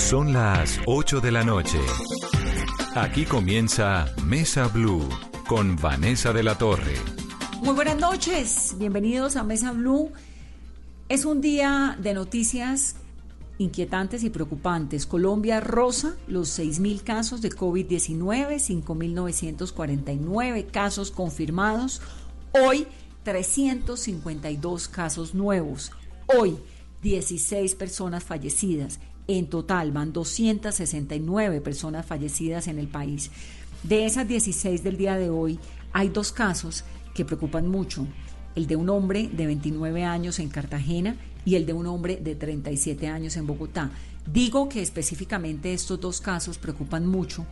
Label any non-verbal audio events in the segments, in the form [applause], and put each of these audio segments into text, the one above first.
Son las 8 de la noche. Aquí comienza Mesa Blue con Vanessa de la Torre. Muy buenas noches, bienvenidos a Mesa Blue. Es un día de noticias inquietantes y preocupantes. Colombia rosa los 6.000 casos de COVID-19, 5.949 casos confirmados. Hoy 352 casos nuevos. Hoy 16 personas fallecidas. En total van 269 personas fallecidas en el país. De esas 16 del día de hoy, hay dos casos que preocupan mucho. El de un hombre de 29 años en Cartagena y el de un hombre de 37 años en Bogotá. Digo que específicamente estos dos casos preocupan mucho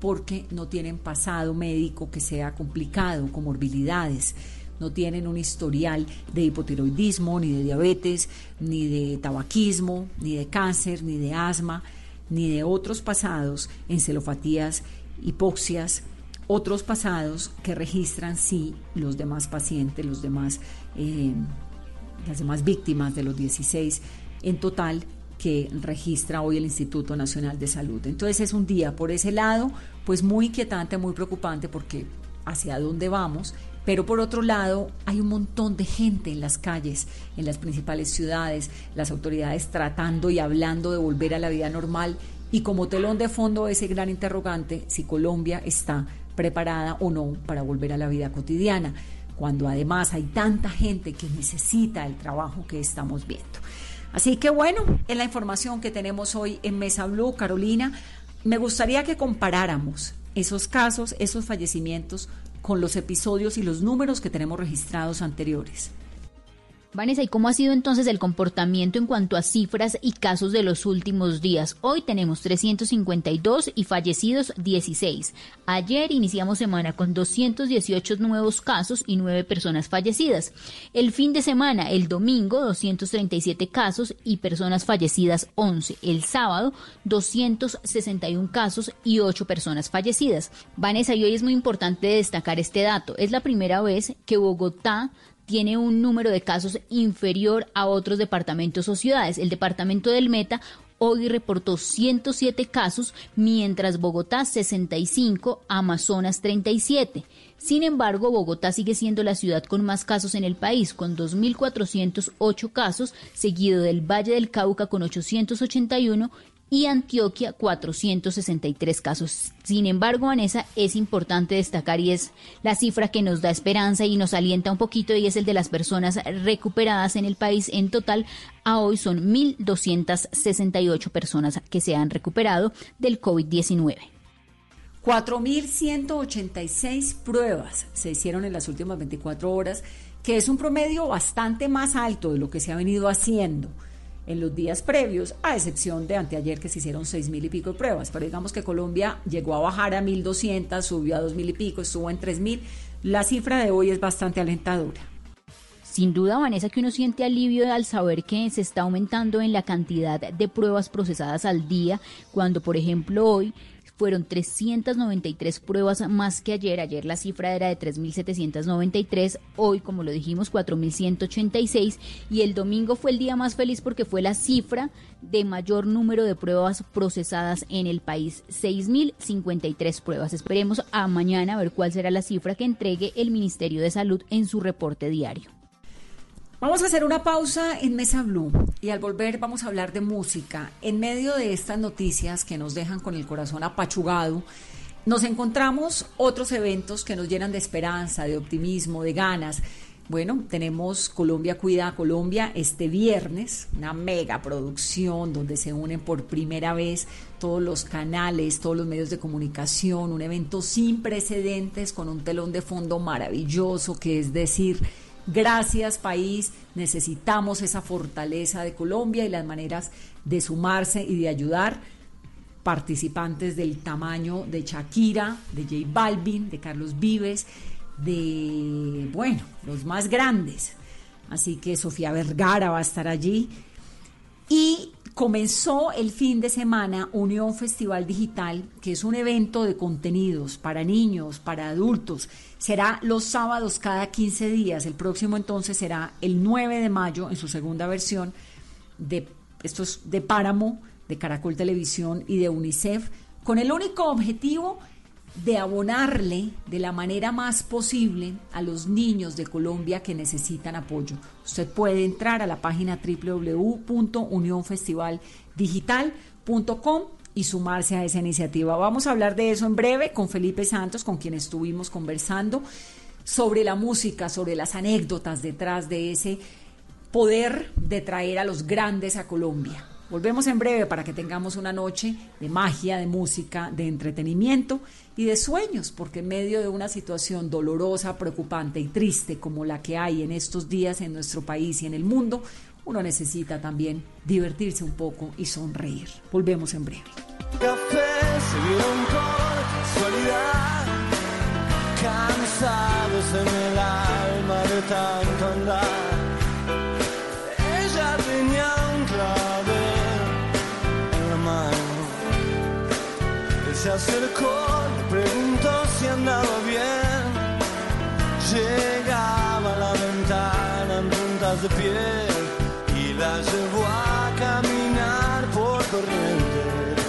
porque no tienen pasado médico que sea complicado, comorbilidades no tienen un historial de hipotiroidismo, ni de diabetes, ni de tabaquismo, ni de cáncer, ni de asma, ni de otros pasados en celofatías, hipoxias, otros pasados que registran sí los demás pacientes, los demás, eh, las demás víctimas de los 16 en total que registra hoy el Instituto Nacional de Salud. Entonces es un día por ese lado, pues muy inquietante, muy preocupante porque hacia dónde vamos pero por otro lado, hay un montón de gente en las calles, en las principales ciudades, las autoridades tratando y hablando de volver a la vida normal y como telón de fondo ese gran interrogante si Colombia está preparada o no para volver a la vida cotidiana, cuando además hay tanta gente que necesita el trabajo que estamos viendo. Así que bueno, en la información que tenemos hoy en Mesa Blue, Carolina, me gustaría que comparáramos esos casos, esos fallecimientos con los episodios y los números que tenemos registrados anteriores. Vanessa, ¿y cómo ha sido entonces el comportamiento en cuanto a cifras y casos de los últimos días? Hoy tenemos 352 y fallecidos 16. Ayer iniciamos semana con 218 nuevos casos y 9 personas fallecidas. El fin de semana, el domingo, 237 casos y personas fallecidas 11. El sábado, 261 casos y 8 personas fallecidas. Vanessa, y hoy es muy importante destacar este dato. Es la primera vez que Bogotá tiene un número de casos inferior a otros departamentos o ciudades. El departamento del Meta hoy reportó 107 casos, mientras Bogotá 65, Amazonas 37. Sin embargo, Bogotá sigue siendo la ciudad con más casos en el país, con 2.408 casos, seguido del Valle del Cauca con 881 y Antioquia 463 casos. Sin embargo, Vanessa, es importante destacar y es la cifra que nos da esperanza y nos alienta un poquito y es el de las personas recuperadas en el país. En total, a hoy son 1.268 personas que se han recuperado del COVID-19. 4.186 pruebas se hicieron en las últimas 24 horas, que es un promedio bastante más alto de lo que se ha venido haciendo en los días previos, a excepción de anteayer que se hicieron seis mil y pico de pruebas. Pero digamos que Colombia llegó a bajar a 1.200, subió a mil y pico, estuvo en tres mil. La cifra de hoy es bastante alentadora. Sin duda, Vanessa, que uno siente alivio al saber que se está aumentando en la cantidad de pruebas procesadas al día, cuando, por ejemplo, hoy fueron 393 pruebas más que ayer. Ayer la cifra era de 3.793, hoy, como lo dijimos, 4.186 y el domingo fue el día más feliz porque fue la cifra de mayor número de pruebas procesadas en el país, 6.053 pruebas. Esperemos a mañana a ver cuál será la cifra que entregue el Ministerio de Salud en su reporte diario. Vamos a hacer una pausa en Mesa Blue y al volver vamos a hablar de música. En medio de estas noticias que nos dejan con el corazón apachugado, nos encontramos otros eventos que nos llenan de esperanza, de optimismo, de ganas. Bueno, tenemos Colombia Cuida a Colombia este viernes, una mega producción donde se unen por primera vez todos los canales, todos los medios de comunicación, un evento sin precedentes con un telón de fondo maravilloso, que es decir, Gracias país, necesitamos esa fortaleza de Colombia y las maneras de sumarse y de ayudar participantes del tamaño de Shakira, de J Balvin, de Carlos Vives, de, bueno, los más grandes. Así que Sofía Vergara va a estar allí. Y comenzó el fin de semana Unión Festival Digital, que es un evento de contenidos para niños, para adultos. Será los sábados cada 15 días. El próximo entonces será el 9 de mayo en su segunda versión de estos de Páramo de Caracol Televisión y de UNICEF con el único objetivo abonarle de la manera más posible a los niños de Colombia que necesitan apoyo. Usted puede entrar a la página www.unionfestivaldigital.com y sumarse a esa iniciativa. Vamos a hablar de eso en breve con Felipe Santos, con quien estuvimos conversando sobre la música, sobre las anécdotas detrás de ese poder de traer a los grandes a Colombia. Volvemos en breve para que tengamos una noche de magia, de música, de entretenimiento y de sueños, porque en medio de una situación dolorosa, preocupante y triste como la que hay en estos días en nuestro país y en el mundo, uno necesita también divertirse un poco y sonreír. Volvemos en breve. Café se vieron casualidad, cansados en el alma de tanto andar. Se acercó, le preguntó si andaba bien. Llegaba a la ventana en puntas de piel y la llevó a caminar por corrientes.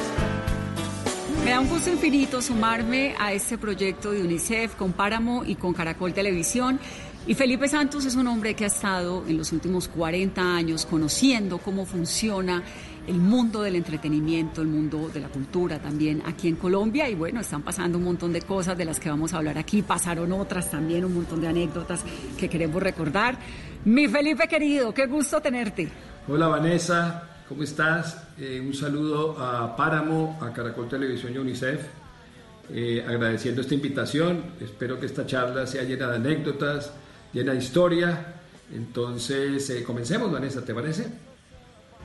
Me da un gusto infinito sumarme a este proyecto de UNICEF con Páramo y con Caracol Televisión. Y Felipe Santos es un hombre que ha estado en los últimos 40 años conociendo cómo funciona el mundo del entretenimiento, el mundo de la cultura también aquí en Colombia. Y bueno, están pasando un montón de cosas de las que vamos a hablar aquí. Pasaron otras también, un montón de anécdotas que queremos recordar. Mi Felipe querido, qué gusto tenerte. Hola Vanessa, ¿cómo estás? Eh, un saludo a Páramo, a Caracol Televisión y UNICEF. Eh, agradeciendo esta invitación, espero que esta charla sea llena de anécdotas, llena de historia. Entonces, eh, comencemos, Vanessa, ¿te parece?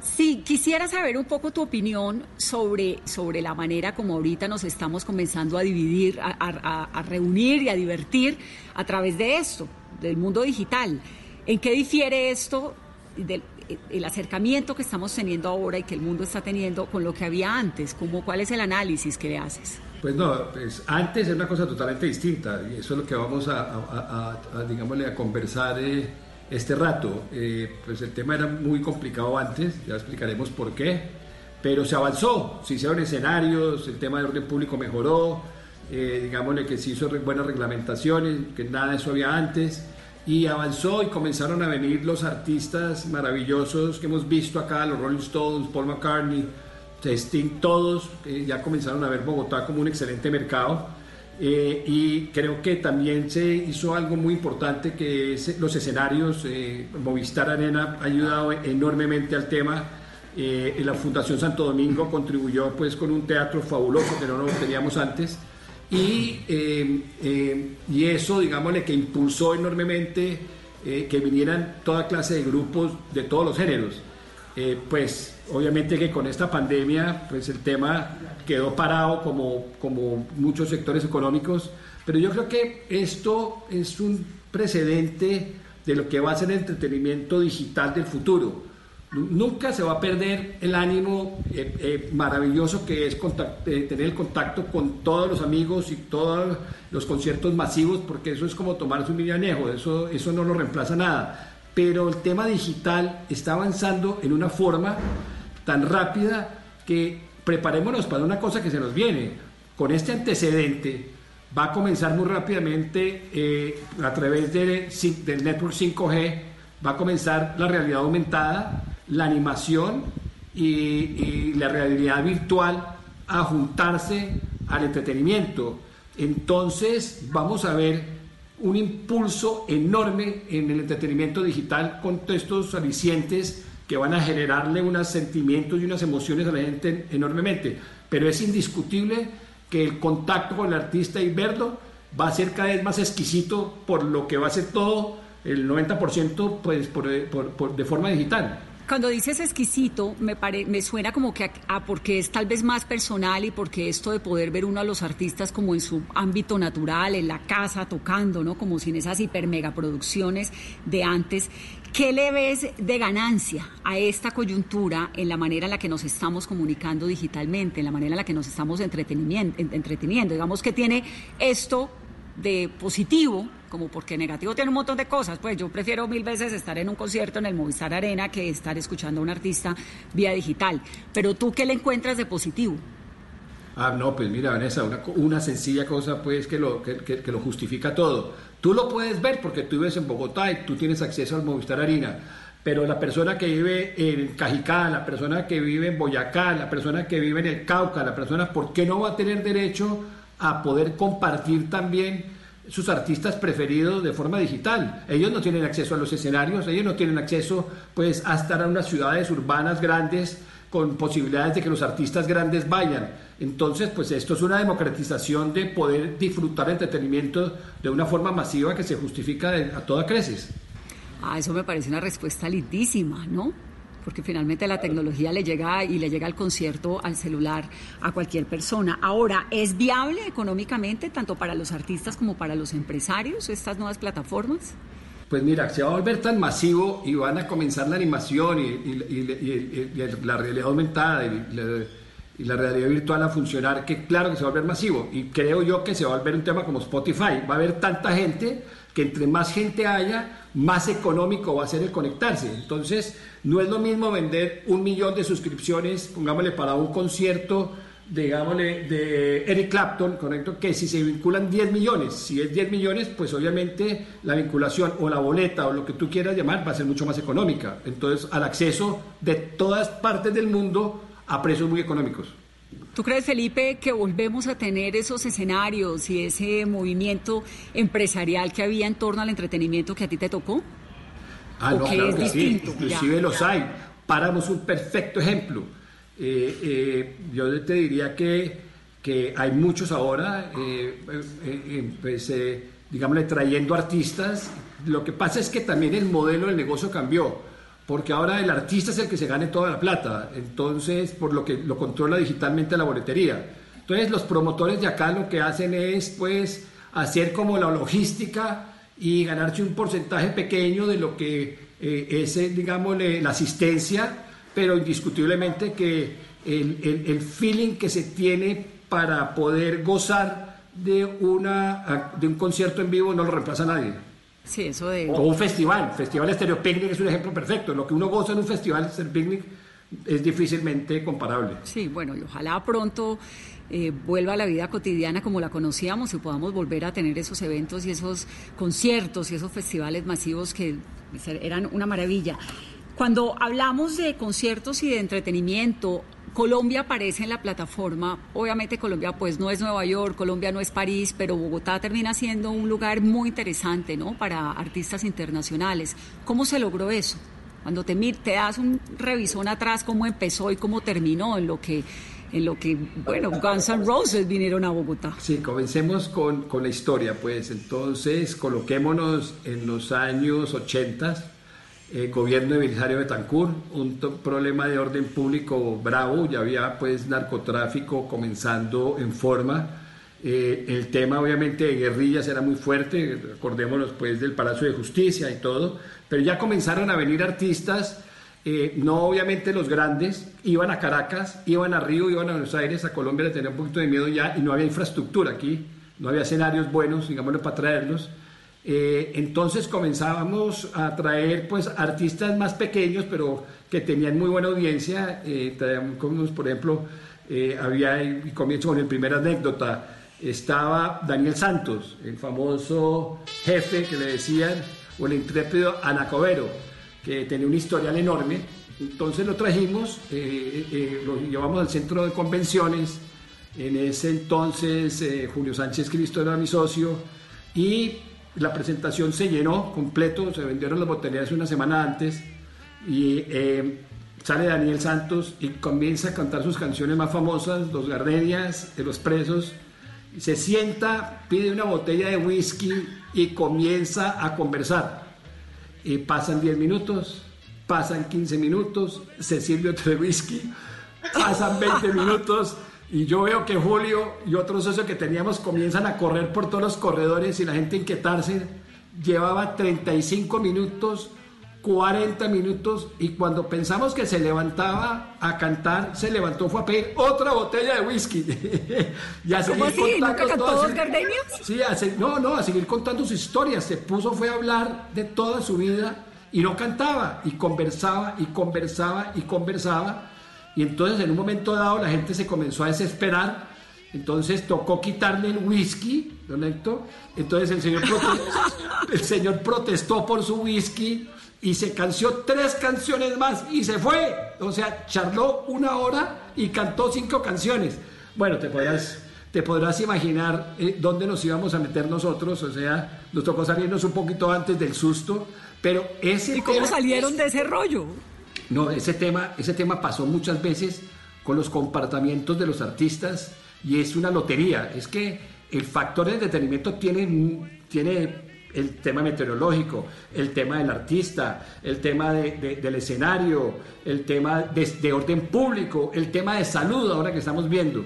Sí, quisiera saber un poco tu opinión sobre, sobre la manera como ahorita nos estamos comenzando a dividir, a, a- a reunir y a divertir a través de esto, del mundo digital. ¿En qué difiere esto del el acercamiento que estamos teniendo ahora y que el mundo está teniendo con lo que había antes? ¿Cómo, ¿Cuál es el análisis que le haces? Pues no, pues antes era una cosa totalmente distinta y eso es lo que vamos a, a- a- a, digámosle, a conversar eh, este rato. Eh, pues el tema era muy complicado antes, ya explicaremos por qué, pero se avanzó, se hicieron escenarios, el tema de orden público mejoró, eh, digámosle que se hizo buenas reglamentaciones, que nada de eso había antes. Y avanzó y comenzaron a venir los artistas maravillosos que hemos visto acá, los Rolling Stones, Paul McCartney, Sting, todos eh, ya comenzaron a ver Bogotá como un excelente mercado. Eh, y creo que también se hizo algo muy importante que es los escenarios. eh, Movistar Arena ha ayudado enormemente al tema. Eh, la Fundación Santo Domingo contribuyó pues con un teatro fabuloso que no lo teníamos antes. Y, eh, eh, y eso, digámosle, que impulsó enormemente eh, que vinieran toda clase de grupos de todos los géneros. Eh, pues obviamente que con esta pandemia pues el tema quedó parado como, como muchos sectores económicos, pero yo creo que esto es un precedente de lo que va a ser el entretenimiento digital del futuro. Nu- Nunca se va a perder el ánimo eh, eh, maravilloso que es tener el contacto con todos los amigos y todos los conciertos masivos, porque eso es como tomarse un anejo, eso, eso no lo reemplaza nada. Pero el tema digital está avanzando en una forma tan rápida que preparémonos para una cosa que se nos viene. Con este antecedente va a comenzar muy rápidamente eh, a través de- del network 5G, va a comenzar la realidad aumentada, la animación y, y la realidad virtual a juntarse al entretenimiento. Entonces vamos a ver un impulso enorme en el entretenimiento digital con estos alicientes que van a generarle unos sentimientos y unas emociones a la gente enormemente. Pero es indiscutible que el contacto con el artista y verlo va a ser cada vez más exquisito por lo que va a ser todo, el 90% pues, por- de forma digital. Cuando dices exquisito, me, pare- me suena como que a, porque es tal vez más personal y porque esto de poder ver uno a los artistas como en su ámbito natural, en la casa, tocando, ¿no? Como sin esas hiper mega producciones de antes. ¿Qué le ves de ganancia a esta coyuntura en la manera en la que nos estamos comunicando digitalmente, en la manera en la que nos estamos entretenimiento- en- entreteniendo? Digamos que tiene esto de positivo, como porque negativo tiene un montón de cosas, pues yo prefiero mil veces estar en un concierto en el Movistar Arena que estar escuchando a un artista vía digital. Pero tú, ¿qué le encuentras de positivo? Ah, no, pues mira, Vanessa, una, una sencilla cosa pues que lo, que, que, lo justifica todo. Tú lo puedes ver porque tú vives en Bogotá y tú tienes acceso al Movistar Arena, pero la persona que vive en Cajicá, la persona que vive en Boyacá, la persona que vive en el Cauca, la persona, ¿por qué no va a tener derecho a poder compartir también sus artistas preferidos de forma digital. Ellos no tienen acceso a los escenarios, ellos no tienen acceso pues a estar en unas ciudades urbanas grandes con posibilidades de que los artistas grandes vayan. Entonces, pues esto es una democratización de poder disfrutar entretenimiento de una forma masiva que se justifica a toda creces. Ah, eso me parece una respuesta lindísima, ¿no? Porque finalmente la tecnología le llega y le llega al concierto, al celular, a cualquier persona. Ahora, ¿es viable económicamente tanto para los artistas como para los empresarios estas nuevas plataformas? Pues mira, se va a volver tan masivo y van a comenzar la animación y, la realidad aumentada y la, realidad virtual a funcionar, que claro que se va a volver masivo. Y creo yo que se va a volver un tema como Spotify. Va a haber tanta gente que entre más gente haya, más económico va a ser el conectarse. Entonces, no es lo mismo vender un millón de suscripciones, pongámosle, para un concierto digámosle, de Eric Clapton, correcto, que si se vinculan 10 millones, si es 10 millones, pues obviamente la vinculación o la boleta o lo que tú quieras llamar va a ser mucho más económica. Entonces, al acceso de todas partes del mundo a precios muy económicos. ¿Tú crees, Felipe, que volvemos a tener esos escenarios y ese movimiento empresarial que había en torno al entretenimiento que a ti te tocó? Ah, no, claro que sí, inclusive los hay. Paramos un perfecto ejemplo eh, eh, yo te diría que, que hay muchos ahora, eh, pues, digámosle, trayendo artistas. Lo que pasa es que también el modelo del negocio cambió, porque ahora el artista es el que se gane toda la plata, entonces, por lo que lo controla digitalmente la boletería. Entonces, los promotores de acá lo que hacen es, pues, hacer como la logística y ganarse un porcentaje pequeño de lo que es, digámosle, la asistencia pero indiscutiblemente que el, el, feeling que se tiene para poder gozar de, una, de un concierto en vivo no lo reemplaza nadie. Sí, eso de... O un festival, Festival Estéreo Picnic es un ejemplo perfecto. Lo que uno goza en un festival Estéreo Picnic es difícilmente comparable. Sí, bueno, y ojalá pronto eh, vuelva a la vida cotidiana como la conocíamos y podamos volver a tener esos eventos y esos conciertos y esos festivales masivos que eran una maravilla. Cuando hablamos de conciertos y de entretenimiento, Colombia aparece en la plataforma. Obviamente Colombia pues no es Nueva York, Colombia no es París, pero Bogotá termina siendo un lugar muy interesante, ¿no? Para artistas internacionales. ¿Cómo se logró eso? Cuando te, te das un revisón atrás, cómo empezó y cómo terminó en lo que en lo que, bueno, Guns N' Roses vinieron a Bogotá. Sí, comencemos con, con la historia, pues entonces coloquémonos en los años 80 eh, gobierno de Belisario Betancourt, un problema de orden público bravo, ya había pues narcotráfico comenzando en forma. Eh, el tema obviamente de guerrillas era muy fuerte, acordémonos pues del Palacio de Justicia y todo, pero ya comenzaron a venir artistas, eh, no obviamente los grandes, iban a Caracas, iban a Río, iban a Buenos Aires, a Colombia le tenía un poquito de miedo ya y no había infraestructura aquí, no había escenarios buenos, digámoslo, para traerlos. Eh, entonces comenzábamos a traer pues artistas más pequeños, pero que tenían muy buena audiencia. Eh, traíamos, por ejemplo, eh, había, y comienzo con el primer anécdota, estaba Daniel Santos, el famoso jefe que le decían, o el intrépido Anacobero, que tenía un historial enorme. Entonces lo trajimos, lo llevamos al centro de convenciones. En ese entonces Julio Sánchez Cristo era mi socio y la presentación se llenó completo, se vendieron las botellas una semana antes y eh, sale Daniel Santos y comienza a cantar sus canciones más famosas, Los Gardenias, de los presos. Se sienta, pide una botella de whisky y comienza a conversar. Y pasan 10 minutos, pasan 15 minutos, se sirve otro whisky, pasan 20 minutos y yo veo que Julio y otros socios que teníamos comienzan a correr por todos los corredores y la gente inquietarse. Llevaba 35 minutos 40 minutos y cuando pensamos que se levantaba a cantar, se levantó, fue a pedir otra botella de whisky. [laughs] y a ¿Cómo así? ¿Nunca dos gardenias? Sí, no, no, a seguir contando su historia. Se puso, fue a hablar de toda su vida y no cantaba, y conversaba, y conversaba, y conversaba. Y entonces en un momento dado la gente se comenzó a desesperar. Entonces tocó quitarle el whisky, ¿no Héctor? Entonces el señor, [laughs] el señor protestó por su whisky y se canció tres canciones más y se fue. O sea, charló una hora y cantó cinco canciones. Bueno, te podrás, te podrás imaginar eh, dónde nos íbamos a meter nosotros. O sea, nos tocó salirnos un poquito antes del susto. Pero ese ¿Y cómo salieron de ese rollo? No, ese tema, ese tema pasó muchas veces con los comportamientos de los artistas y es una lotería. Es que el factor de entretenimiento tiene, tiene el tema meteorológico, el tema del artista, el tema del escenario, el tema de, orden público, el tema de salud, ahora que estamos viendo.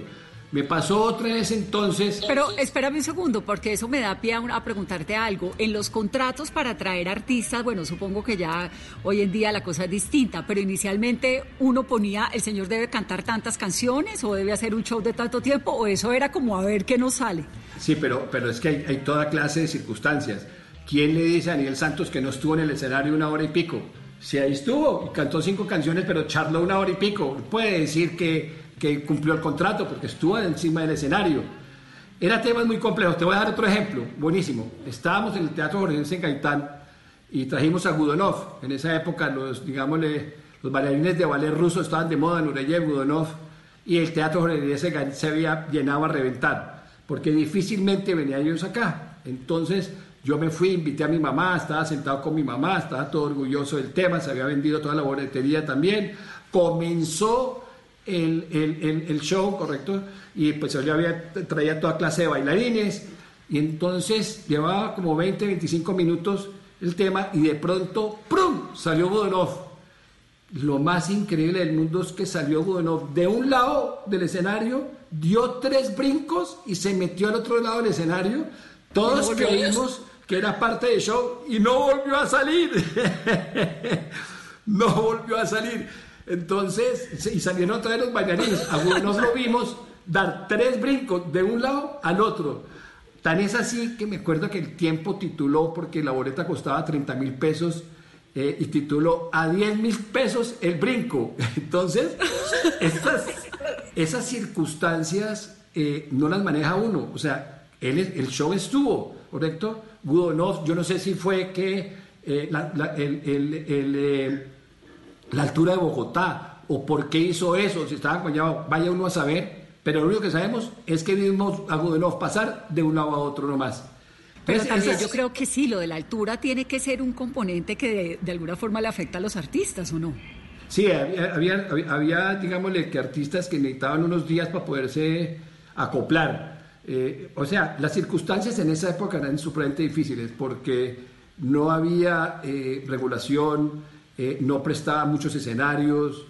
Me pasó otra vez entonces. Pero espérame un segundo, porque eso me da pie a, preguntarte algo. En los contratos para traer artistas, bueno, supongo que ya hoy en día la cosa es distinta, pero inicialmente uno ponía, el señor debe cantar tantas canciones o debe hacer un show de tanto tiempo, o eso era como a ver qué nos sale. Sí, pero, pero es que hay, hay toda clase de circunstancias. ¿Quién le dice a Daniel Santos que no estuvo en el escenario una hora y pico? Si ahí estuvo, cantó cinco canciones, pero charló una hora y pico. Puede decir que, que cumplió el contrato porque estuvo encima del escenario. Era temas muy complejos. Te voy a dar otro ejemplo, buenísimo. Estábamos en el Teatro Jorge en Gaitán y trajimos a Gudonov. En esa época, los, digámosle, los bailarines de ballet ruso estaban de moda, Nureyev, Gudonov, y el Teatro Jorge se había llenado a reventar, porque difícilmente venían ellos acá. Entonces, yo me fui, invité a mi mamá, estaba sentado con mi mamá, estaba todo orgulloso del tema, se había vendido toda la boletería también. Comenzó el, el, el, show, ¿correcto? Y pues yo había, traía toda clase de bailarines. Y entonces llevaba como 20, 25 minutos el tema y de pronto, ¡prum! salió Budonov. Lo más increíble del mundo es que salió Budonov de un lado del escenario, dio tres brincos y se metió al otro lado del escenario. Todos creímos que era parte del show y no volvió a salir. [laughs] no volvió a salir. Entonces, y salieron otra vez los bailarines. Algunos lo vimos dar tres brincos de un lado al otro. Tan es así que me acuerdo que el tiempo tituló, porque la boleta costaba 30 mil pesos, eh, y tituló a 10 mil pesos el brinco. [laughs] Entonces, esas circunstancias eh, no las maneja uno. O sea, el show estuvo, ¿correcto? Gudonov, yo no sé si fue que eh, eh, la, altura de Bogotá o por qué hizo eso, si estaba acompañado, vaya uno a saber, pero lo único que sabemos es que vimos a Gudonov pasar de un lado a otro nomás. Pero también yo creo que sí, lo de la altura tiene que ser un componente que de, alguna forma le afecta a los artistas, ¿o no? Sí, había, había, había, digámosle, que artistas que necesitaban unos días para poderse acoplar. Eh, o sea, las circunstancias en esa época eran supremamente difíciles porque no había eh, regulación, eh, no prestaba muchos escenarios.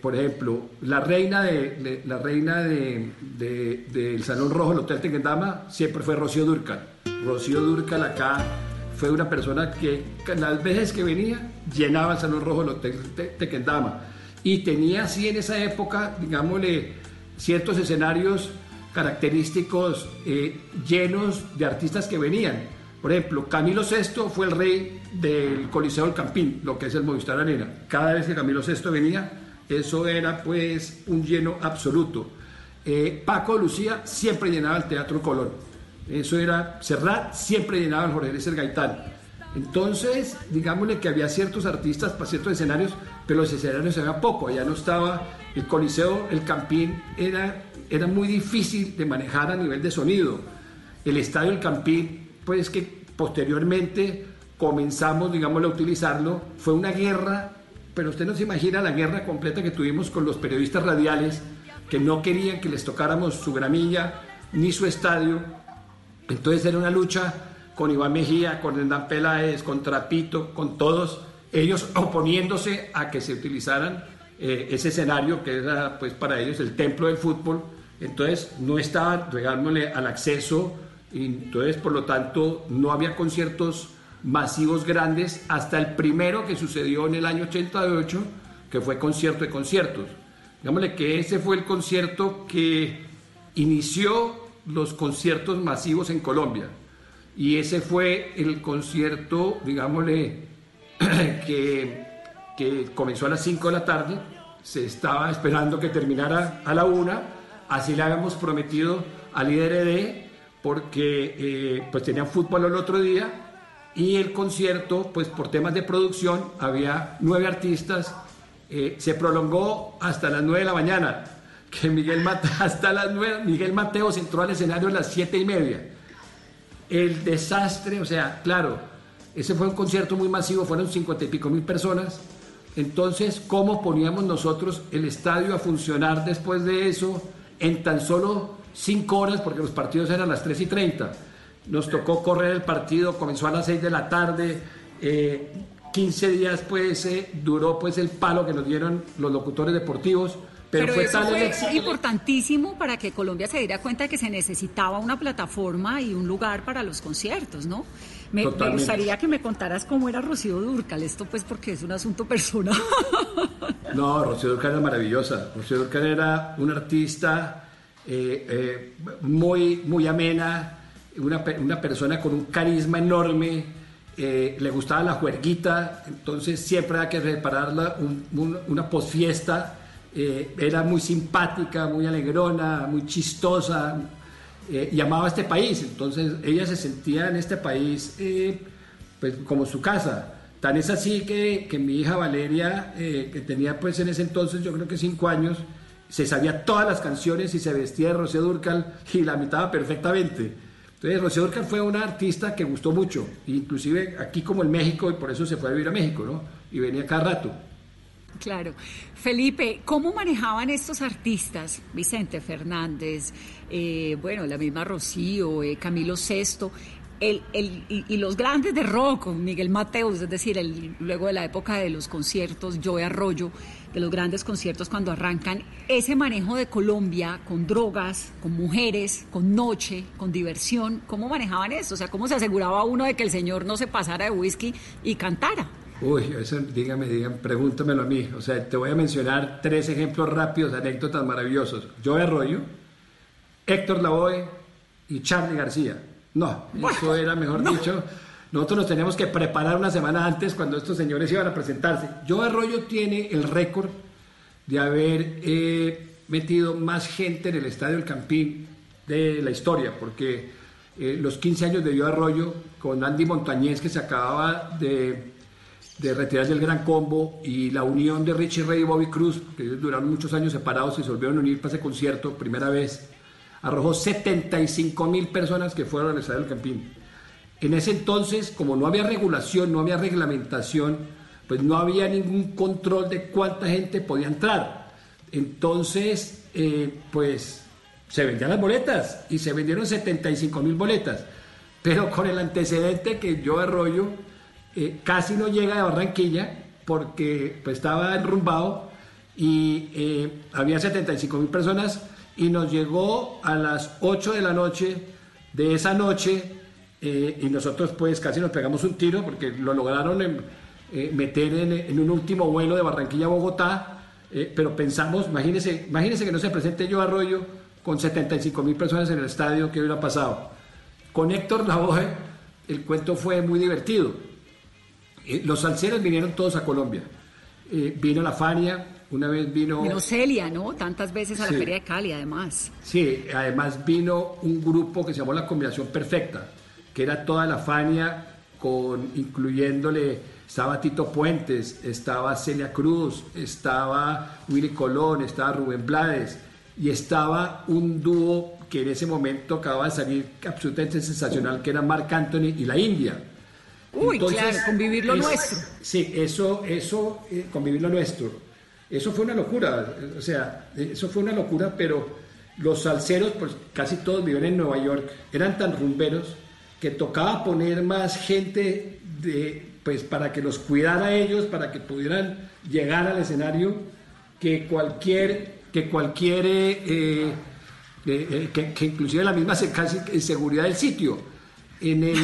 por ejemplo, la reina, de, la reina del Salón Rojo del Hotel Tequendama siempre fue Rocío Durcal. Rocío Durcal acá fue una persona que las veces que venía llenaba el Salón Rojo del Hotel Tequendama. Y tenía así en esa época, digámosle, ciertos escenarios característicos eh, llenos de artistas que venían. Por ejemplo, Camilo VI fue el rey del Coliseo del Campín, lo que es el Movistar Arena. Cada vez que Camilo VI venía, eso era pues un lleno absoluto. Eh, Paco Lucía siempre llenaba el Teatro Colón. Eso era Serrat, siempre llenaba el Jorge Luis Gaitán. Entonces, digámosle que había ciertos artistas para ciertos escenarios, pero los escenarios eran poco. Allá no estaba el Coliseo, el Campín, era era muy difícil de manejar a nivel de sonido. El estadio del Campín, pues que posteriormente comenzamos, digamos, a utilizarlo, fue una guerra, pero usted no se imagina la guerra completa que tuvimos con los periodistas radiales que no querían que les tocáramos su gramilla ni su estadio. Entonces era una lucha con Iván Mejía, con Hernán Peláez, con Trapito, con todos, ellos oponiéndose a que se utilizaran eh, ese escenario que era pues para ellos el templo del fútbol entonces no estaban regándole al acceso y entonces por lo tanto no había conciertos masivos grandes, hasta el primero que sucedió en el año 88, que fue concierto de conciertos. Digámosle que ese fue el concierto que inició los conciertos masivos en Colombia. Y ese fue el concierto, digámosle, [clears throat] que, comenzó a las 5 de la tarde, se estaba esperando que terminara a la 1, así le habíamos prometido al IDRD, porque eh, pues tenían fútbol el otro día, y el concierto, pues por temas de producción, había nueve artistas, eh, se prolongó hasta las 9 de la mañana, que Miguel Mateo, [laughs] hasta las 9, Miguel Mateos entró al escenario a las 7 y media. El desastre, o sea, claro, ese fue un concierto muy masivo, fueron 50 y pico mil personas. Entonces, ¿cómo poníamos nosotros el estadio a funcionar después de eso en tan solo 5 horas? Porque los partidos eran a las 3 y 30. Nos tocó correr el partido, comenzó a las 6 de la tarde. 15 eh, días pues eh, duró pues el palo que nos dieron los locutores deportivos pero, fue eso fue importantísimo para que Colombia se diera cuenta de que se necesitaba una plataforma y un lugar para los conciertos, ¿no? Me, gustaría que me contaras cómo era Rocío Durcal, esto pues porque es un asunto personal. No, Rocío Durcal era maravillosa. Rocío Durcal era una artista eh, eh, muy, muy amena, una, una, persona con un carisma enorme. Eh, le gustaba la juerguita, entonces siempre había que prepararla una posfiesta eh, era muy simpática, muy alegrona, muy chistosa, eh, y amaba este país. Entonces ella se sentía en este país pues, como su casa. Tan es así que, que mi hija Valeria, que tenía pues en ese entonces yo creo que cinco años, se sabía todas las canciones y se vestía de Rocío Durcal y la imitaba perfectamente. Entonces Rocío Durcal fue una artista que gustó mucho, inclusive aquí como en México, y por eso se fue a vivir a México, ¿no? Y venía cada rato. Claro. Felipe, ¿cómo manejaban estos artistas? Vicente Fernández, eh, bueno, la misma Rocío, eh, Camilo Sesto, el, el, y, los grandes de rock, Miguel Mateos, es decir, luego de la época de los conciertos, Joe Arroyo, de los grandes conciertos cuando arrancan, ese manejo de Colombia con drogas, con mujeres, con noche, con diversión, ¿cómo manejaban eso? O sea, ¿cómo se aseguraba uno de que el señor no se pasara de whisky y cantara? Uy, eso dígame, dígame, pregúntamelo a mí. O sea, te voy a mencionar tres ejemplos rápidos, anécdotas maravillosos. Joe Arroyo, Héctor Lavoe y Charlie García. No, eso era, mejor dicho, nosotros nos teníamos que preparar una semana antes cuando estos señores iban a presentarse. Joe Arroyo tiene el récord de haber eh, metido más gente en el Estadio El Campín de la historia, porque eh, los 15 años de Joe Arroyo con Andy Montañez, que se acababa de de retirarse del Gran Combo y la unión de Richie Ray y Bobby Cruz, que ellos duraron muchos años separados y se volvieron a unir para ese concierto, primera vez, arrojó 75 mil personas que fueron al Estadio del Campín. En ese entonces, como no había regulación, no había reglamentación, pues no había ningún control de cuánta gente podía entrar. Entonces, eh, pues se vendían las boletas y se vendieron 75 mil boletas. Pero con el antecedente que yo arroyo, eh, casi no llega de Barranquilla porque pues, estaba enrumbado y eh, había 75 mil personas y nos llegó a las 8 de la noche de esa noche eh, y nosotros pues casi nos pegamos un tiro porque lo lograron meter en, un último vuelo de Barranquilla a Bogotá, pero pensamos, imagínense, imagínense que no se presente yo Arroyo con 75 mil personas en el estadio, ¿qué hubiera pasado? Con Héctor Lavoe el cuento fue muy divertido eh, los salseros vinieron todos a Colombia. Eh, vino la Fania, una vez vino... Vino Celia, ¿no? Tantas veces a la Feria de Cali, además. Sí, además vino un grupo que se llamó La Combinación Perfecta, que era toda la Fania, con, incluyéndole, estaba Tito Puentes, estaba Celia Cruz, estaba Willy Colón, estaba Rubén Blades, y estaba un dúo que en ese momento acababa de salir absolutamente sensacional, que era Marc Anthony y la India. Uy, claro, convivir lo nuestro. Sí, eso, eso, eh, convivir lo nuestro. Eso fue una locura, o sea, eso fue una locura, pero los salseros, pues casi todos viven en Nueva York, eran tan rumberos que tocaba poner más gente de, pues para que los cuidara ellos, para que pudieran llegar al escenario, que cualquier, que cualquier, eh, eh, que, inclusive la misma casi seguridad del sitio. En el,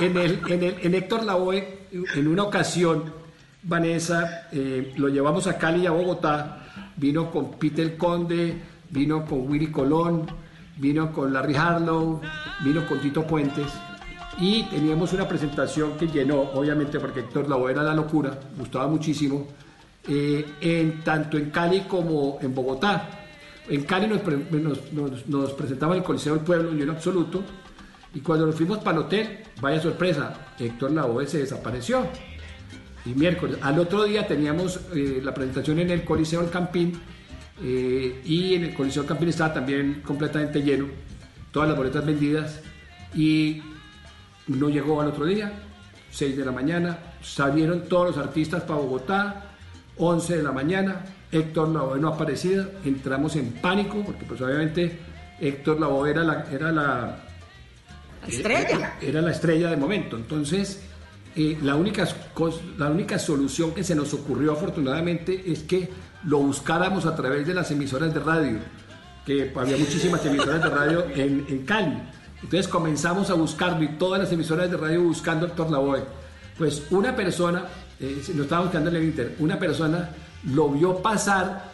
en, el, en, el, en Héctor Lavoe, en una ocasión, Vanessa, eh, lo llevamos a Cali y a Bogotá, vino con Peter Conde, vino con Willy Colón, vino con Larry Harlow, vino con Tito Puentes y teníamos una presentación que llenó, obviamente porque Héctor Lavoe era la locura, gustaba muchísimo, eh, en, tanto en Cali como en Bogotá. En Cali nos, nos, nos- nos presentaba en el Coliseo del Pueblo, lleno absoluto, y cuando nos fuimos para el hotel, vaya sorpresa, Héctor Lavoe se desapareció. Y miércoles, al otro día teníamos eh, la presentación en el Coliseo del Campín, eh, y en el Coliseo del Campín estaba también completamente lleno, todas las boletas vendidas, y no llegó al otro día, 6 de la mañana, salieron todos los artistas para Bogotá, 11 de la mañana, Héctor Lavoe no ha aparecido, entramos en pánico, porque pues obviamente Héctor Lavoe era la, era la, La estrella. era la estrella de momento. Entonces, eh, la, única, la única solución que se nos ocurrió afortunadamente es que lo buscáramos a través de las emisoras de radio, que había muchísimas emisoras de radio en, en Cali. Entonces comenzamos a buscarlo y todas las emisoras de radio buscando a Héctor Lavoe. Pues una persona, eh, lo estaba buscando en el Inter, una persona lo vio pasar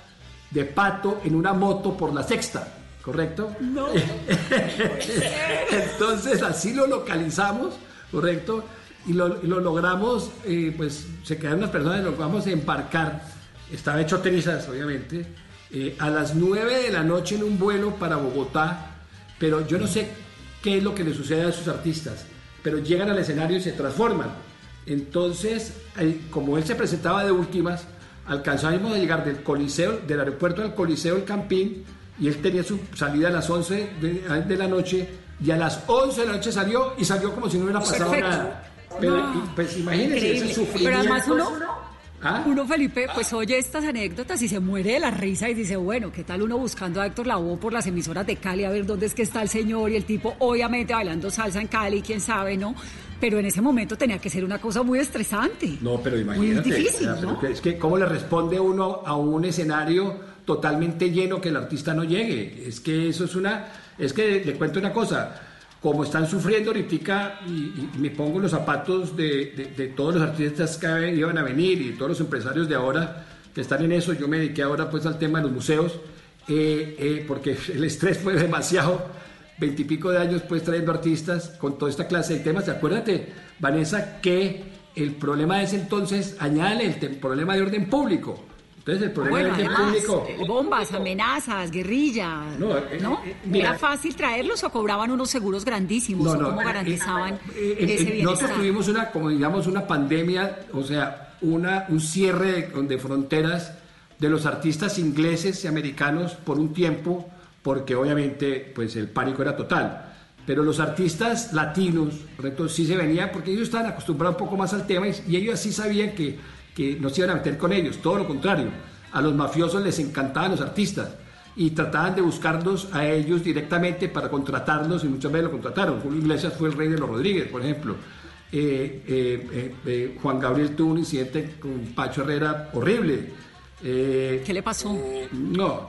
de pato en una moto por la sexta, ¿correcto? No. [laughs] Entonces así lo localizamos, ¿correcto? Y lo, y lo logramos, eh, pues se quedaron las personas, lo vamos a embarcar, estaba hecho trizas, obviamente, eh, a las 9 de la noche en un vuelo para Bogotá, pero yo no sé qué es lo que le sucede a esos artistas, pero llegan al escenario y se transforman. Entonces, eh, como él se presentaba de últimas, alcanzamos a llegar del Coliseo, del aeropuerto al Coliseo El Campín, y él tenía su salida a las 11 de, de la noche, y a las 11 de la noche salió, y salió como si no hubiera pasado Perfecto. nada. Pero, pues imagínense ese sufrimiento. Pero además uno, ¿Ah? uno, Felipe, pues oye estas anécdotas y se muere de la risa y dice, bueno, ¿qué tal uno buscando a Héctor Lavoe por las emisoras de Cali a ver dónde es que está el señor y el tipo, obviamente bailando salsa en Cali, quién sabe, ¿no? Pero en ese momento tenía que ser una cosa muy estresante. No, pero imagínate. Muy difícil, ¿no? es que cómo le responde uno a un escenario totalmente lleno que el artista no llegue. Es que eso es una, es que le cuento una cosa. Como están sufriendo ahorita, y, me pongo los zapatos de, todos los artistas que iban a venir y todos los empresarios de ahora que están en eso, yo me dediqué ahora pues al tema de los museos, eh, eh, porque [laughs] el estrés fue demasiado, veintipico de años pues trayendo artistas con toda esta clase de temas. Acuérdate, Vanessa, que el problema de ese entonces, añade el problema de orden público. Entonces el problema Bueno, orden además, público... eh, bombas, amenazas, guerrilla, No, ¿no? eh, eh, mira. ¿Era fácil traerlos o cobraban unos seguros grandísimos? No, ¿O no, ¿Cómo eh, garantizaban eh, eh, ese eh, bienestar? Nosotros tuvimos una, como digamos, una pandemia, o sea, una, un cierre de, de fronteras de los artistas ingleses y americanos por un tiempo, porque obviamente pues el pánico era total. Pero los artistas latinos, correcto, sí se venían porque ellos estaban acostumbrados un poco más al tema y, y ellos sí sabían que, que no se iban a meter con ellos, todo lo contrario. A los mafiosos les encantaban los artistas y trataban de buscarlos a ellos directamente para contratarlos y muchas veces lo contrataron. Julio Iglesias fue el rey de los Rodríguez, por ejemplo. Eh, eh, eh, eh, Juan Gabriel tuvo un incidente con Pacho Herrera horrible. Eh, ¿Qué le pasó? no,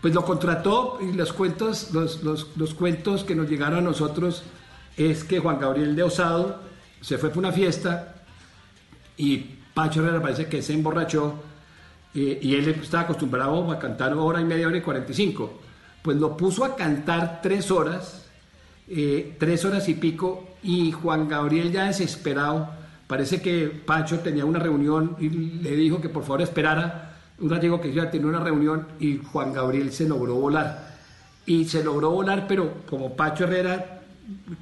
pues lo contrató y los cuentos, los, los, los cuentos que nos llegaron a nosotros es que Juan Gabriel de Osado se fue para una fiesta y Pacho Herrera parece que se emborrachó eh, y él estaba acostumbrado a cantar hora y media, hora y 45. Pues lo puso a cantar tres horas, eh, tres horas y pico, y Juan Gabriel ya desesperado, parece que Pacho tenía una reunión y le dijo que por favor esperara un ratito que ya tenía una reunión y Juan Gabriel se logró volar. Y se logró volar, pero como Pacho Herrera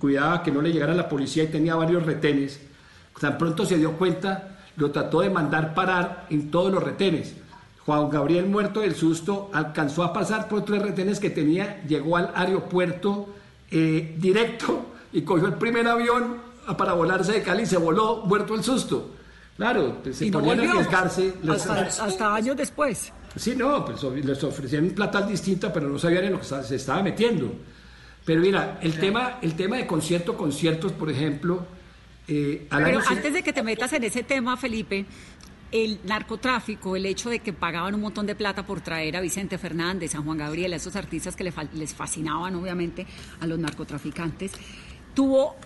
cuidaba que no le llegara la policía y tenía varios retenes, tan pronto se dio cuenta, lo trató de mandar parar en todos los retenes. Juan Gabriel, muerto del susto, alcanzó a pasar por tres retenes que tenía, llegó al aeropuerto eh, directo y cogió el primer avión para volarse de Cali y se voló, muerto del susto. Claro, pues, se Y no ponían a arriesgarse. les- Hasta, hasta años después. Sí, no, pues les ofrecían plata distinta, pero no sabían en lo que se estaba metiendo. Pero mira, el tema, el tema de concierto, conciertos, por ejemplo, eh, Pero antes de que te metas en ese tema, Felipe, el narcotráfico, el hecho de que pagaban un montón de plata por traer a Vicente Fernández, a Juan Gabriel, a esos artistas que les fascinaban, obviamente, a los narcotraficantes, tuvo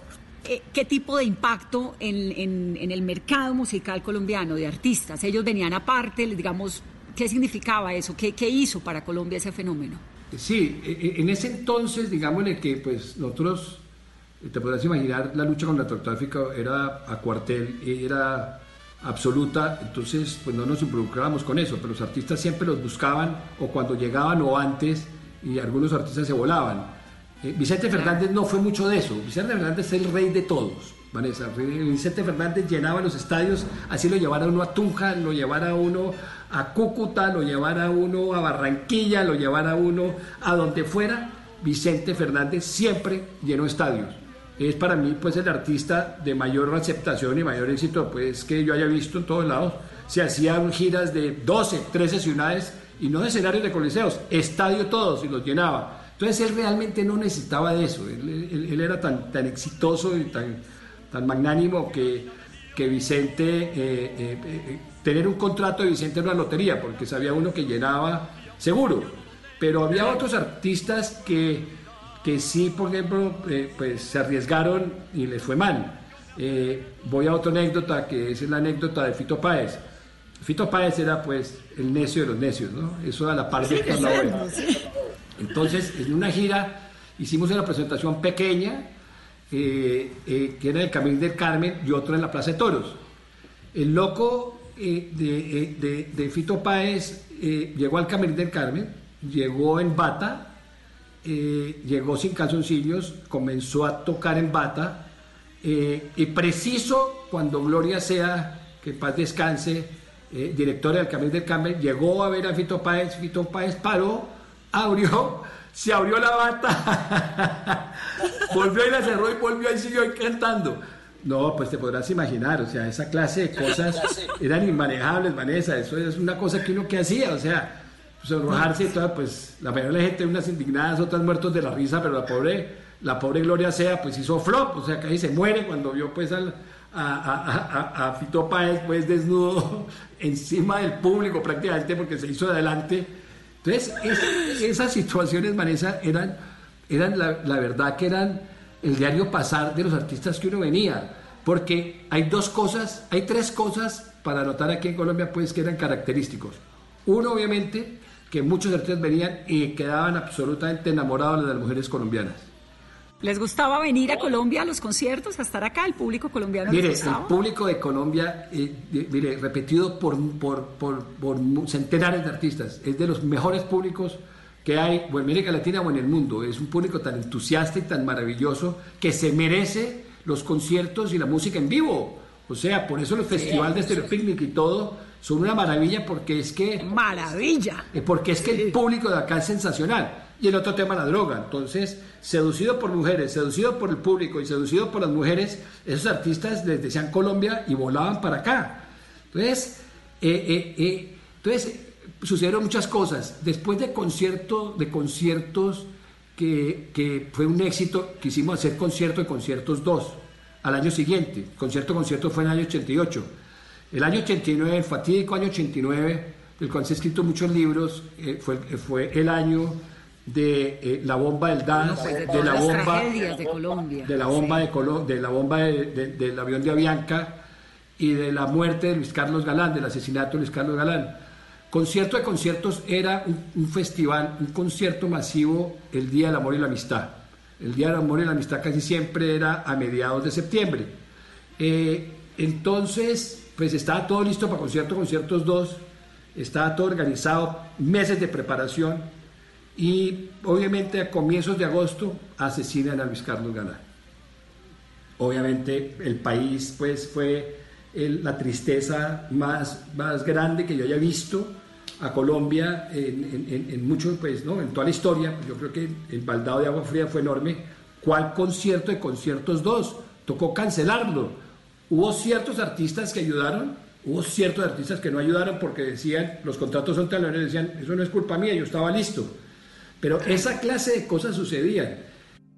eh, qué tipo de impacto en, en, en, el mercado musical colombiano de artistas. Ellos venían aparte, digamos, ¿qué significaba eso? ¿Qué, qué hizo para Colombia ese fenómeno? Sí, e, e, en ese entonces, digámosle que pues nosotros, te podrás imaginar, la lucha contra el narcotráfico era a cuartel, era absoluta, entonces pues no nos involucrábamos con eso, pero los artistas siempre los buscaban o cuando llegaban o antes y algunos artistas se volaban. Eh, Vicente Fernández no fue mucho de eso, Vicente Fernández es el rey de todos. Vanessa, Vicente Fernández llenaba los estadios, así lo llevara uno a Tunja, lo llevara uno a Cúcuta, lo llevara uno a Barranquilla, lo llevara uno a donde fuera, Vicente Fernández siempre llenó estadios. Es para mí pues el artista de mayor aceptación y mayor éxito pues que yo haya visto en todos lados. Se hacían giras de 12, 13 ciudades y no de escenarios de coliseos, estadio todos y los llenaba. Entonces él realmente no necesitaba de eso, él, era tan, tan exitoso y tan, tan magnánimo que, que Vicente, eh, eh, eh, tener un contrato de Vicente era una lotería, porque sabía uno que llenaba seguro, pero había otros artistas que, que sí, por ejemplo, pues se arriesgaron y les fue mal. voy a otra anécdota, que es la anécdota de Fito Páez. Fito Páez era pues el necio de los necios, ¿no? Eso era la parte de la entonces, en una gira hicimos una presentación pequeña, eh, eh, que era en el Camino del Carmen y otro en la Plaza de Toros. El loco eh, de, Fito Páez llegó al Camino del Carmen, llegó en bata, llegó sin calzoncillos, comenzó a tocar en bata, y preciso cuando Gloria sea, que paz descanse, directora del Camino del Carmen, llegó a ver a Fito Páez, Fito Páez paró, abrió, [laughs] se abrió la bata, [laughs] volvió y la cerró y volvió y siguió cantando. No, pues te podrás imaginar, o sea, esa clase de cosas eran inmanejables, Vanessa, eso es una cosa que uno que hacía, o sea, sonrojarse y toda, pues la mayoría de la gente, unas indignadas, otras muertos de la risa, pero la pobre, la pobre Gloria Sea, pues hizo flop, o sea, casi se muere cuando vio pues al, a, a, a, Fito Páez pues desnudo [laughs] encima del público prácticamente porque se hizo adelante entonces, esas situaciones, Vanessa, eran, eran la, verdad que eran el diario pasar de los artistas que uno venía. Porque hay dos cosas, hay tres cosas para notar aquí en Colombia, pues, que eran característicos. Uno, obviamente, que muchos artistas venían y quedaban absolutamente enamorados de las mujeres colombianas. ¿Les gustaba venir a Colombia a los conciertos, a estar acá? ¿El público colombiano mire, les el público de Colombia, eh, mire, repetido por, por, por, centenares de artistas, es de los mejores públicos que hay o en América Latina o en el mundo. Es un público tan entusiasta y tan maravilloso que se merece los conciertos y la música en vivo. O sea, por eso los festivales de Stereo Picnic y todo son una maravilla porque es que... Maravilla. Eh, porque es que el público de acá es sensacional. Y el otro tema, la droga. Entonces, seducido por mujeres, seducido por el público y seducido por las mujeres, esos artistas les decían Colombia y volaban para acá. Entonces, eh, eh, eh, entonces sucedieron muchas cosas. Después de, concierto, de conciertos que, que, fue un éxito, quisimos hacer concierto de conciertos dos al año siguiente. Concierto concierto fue en el año 88. El año 89, el fatídico año 89, del cual se han escrito muchos libros, fue, fue el año de eh, la bomba del DAS, de, la bomba de Colombia, de la bomba de, de la bomba del avión de Avianca y de la muerte de Luis Carlos Galán, del asesinato de Luis Carlos Galán. Concierto de conciertos era un, festival, un concierto masivo el Día del Amor y la Amistad. El Día del Amor y la Amistad casi siempre era a mediados de septiembre. Eh, entonces, pues estaba todo listo para concierto, conciertos 2, estaba todo organizado, meses de preparación y obviamente a comienzos de agosto asesinan a Luis Carlos Galán. Obviamente el país pues fue la tristeza más, más grande que yo haya visto a Colombia en, en, mucho, pues, ¿no? en toda la historia. Yo creo que el baldado de agua fría fue enorme. ¿Cuál concierto de conciertos dos? Tocó cancelarlo. Hubo ciertos artistas que ayudaron, hubo ciertos artistas que no ayudaron porque decían, los contratos son tan decían, eso no es culpa mía, yo estaba listo. Pero esa clase de cosas sucedían.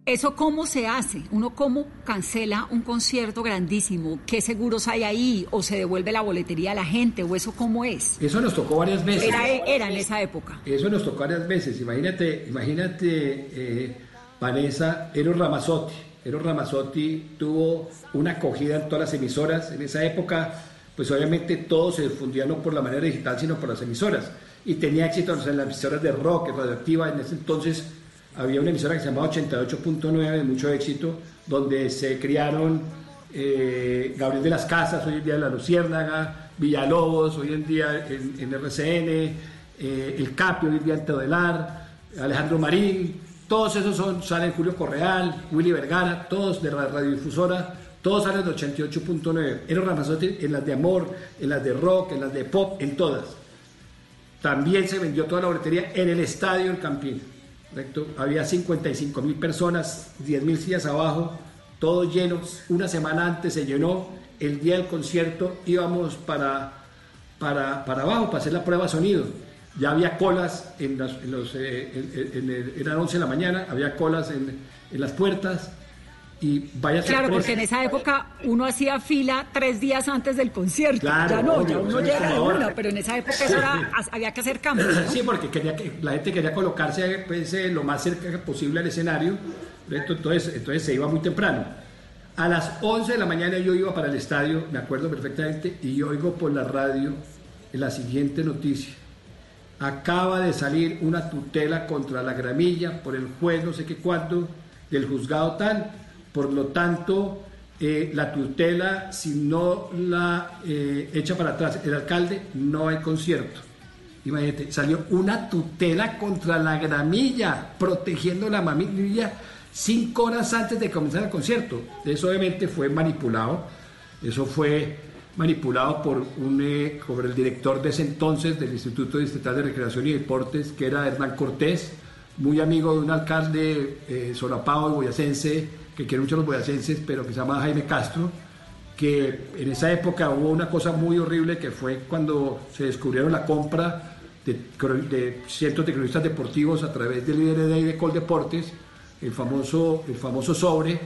¿Eso cómo se hace? ¿Uno cómo cancela un concierto grandísimo? ¿Qué seguros hay ahí? ¿O se devuelve la boletería a la gente? ¿O eso cómo es? Eso nos tocó varias veces. Era, en esa época. Eso nos tocó varias veces. Imagínate, imagínate eh, Vanessa Eros Ramazotti. Eros Ramazzotti tuvo una acogida en todas las emisoras. En esa época, pues obviamente todo se difundía no por la manera digital, sino por las emisoras. Y tenía éxito en las emisoras de rock, radioactiva. En ese entonces había una emisora que se llamaba 88.9, de mucho éxito, donde se criaron eh, Gabriel de las Casas, hoy en día de la Luciérnaga, Villalobos, hoy en día en, RCN, eh, El Capio, hoy en día en Teodelar, Alejandro Marín, todos esos son, salen Julio Correal, Willy Vergara, todos de la radiodifusora, todos salen de 88.9. Eros Ramazzotti en las de amor, en las de rock, en las de pop, en todas. También se vendió toda la boletería en el estadio El Campín. Había 55 mil personas, 10 mil sillas abajo, todos llenos. Una semana antes se llenó. El día del concierto íbamos para, para, para abajo para hacer la prueba sonido ya había colas en, los, eh, eran 11 de la mañana, había colas en, las puertas y vaya Claro, porque en esa época uno hacía fila tres días antes del concierto. ya no, ya uno llega de una, pero en esa época eso era, había que hacer cambios. Sí, porque quería que, la gente quería colocarse pues, eh, lo más cerca posible al escenario, entonces, entonces se iba muy temprano. A las 11 de la mañana yo iba para el estadio, me acuerdo perfectamente, y oigo por la radio la siguiente noticia acaba de salir una tutela contra la gramilla por el juez no sé qué cuánto del juzgado tal. Por lo tanto, eh, la tutela, si no la eh, echa para atrás el alcalde, no hay concierto. Imagínate, salió una tutela contra la gramilla, protegiendo la mamilla cinco horas antes de comenzar el concierto. Eso obviamente fue manipulado. Eso fue manipulado por, un, eh, por el director de ese entonces del Instituto Distrital de Recreación y Deportes, que era Hernán Cortés, muy amigo de un alcalde eh, solapado y boyacense, que quiere mucho a los boyacenses, pero que se llama Jaime Castro, que en esa época hubo una cosa muy horrible que fue cuando se descubrieron la compra de, de cientos de cronistas deportivos a través del IRD y de Coldeportes, el famoso, el famoso sobre.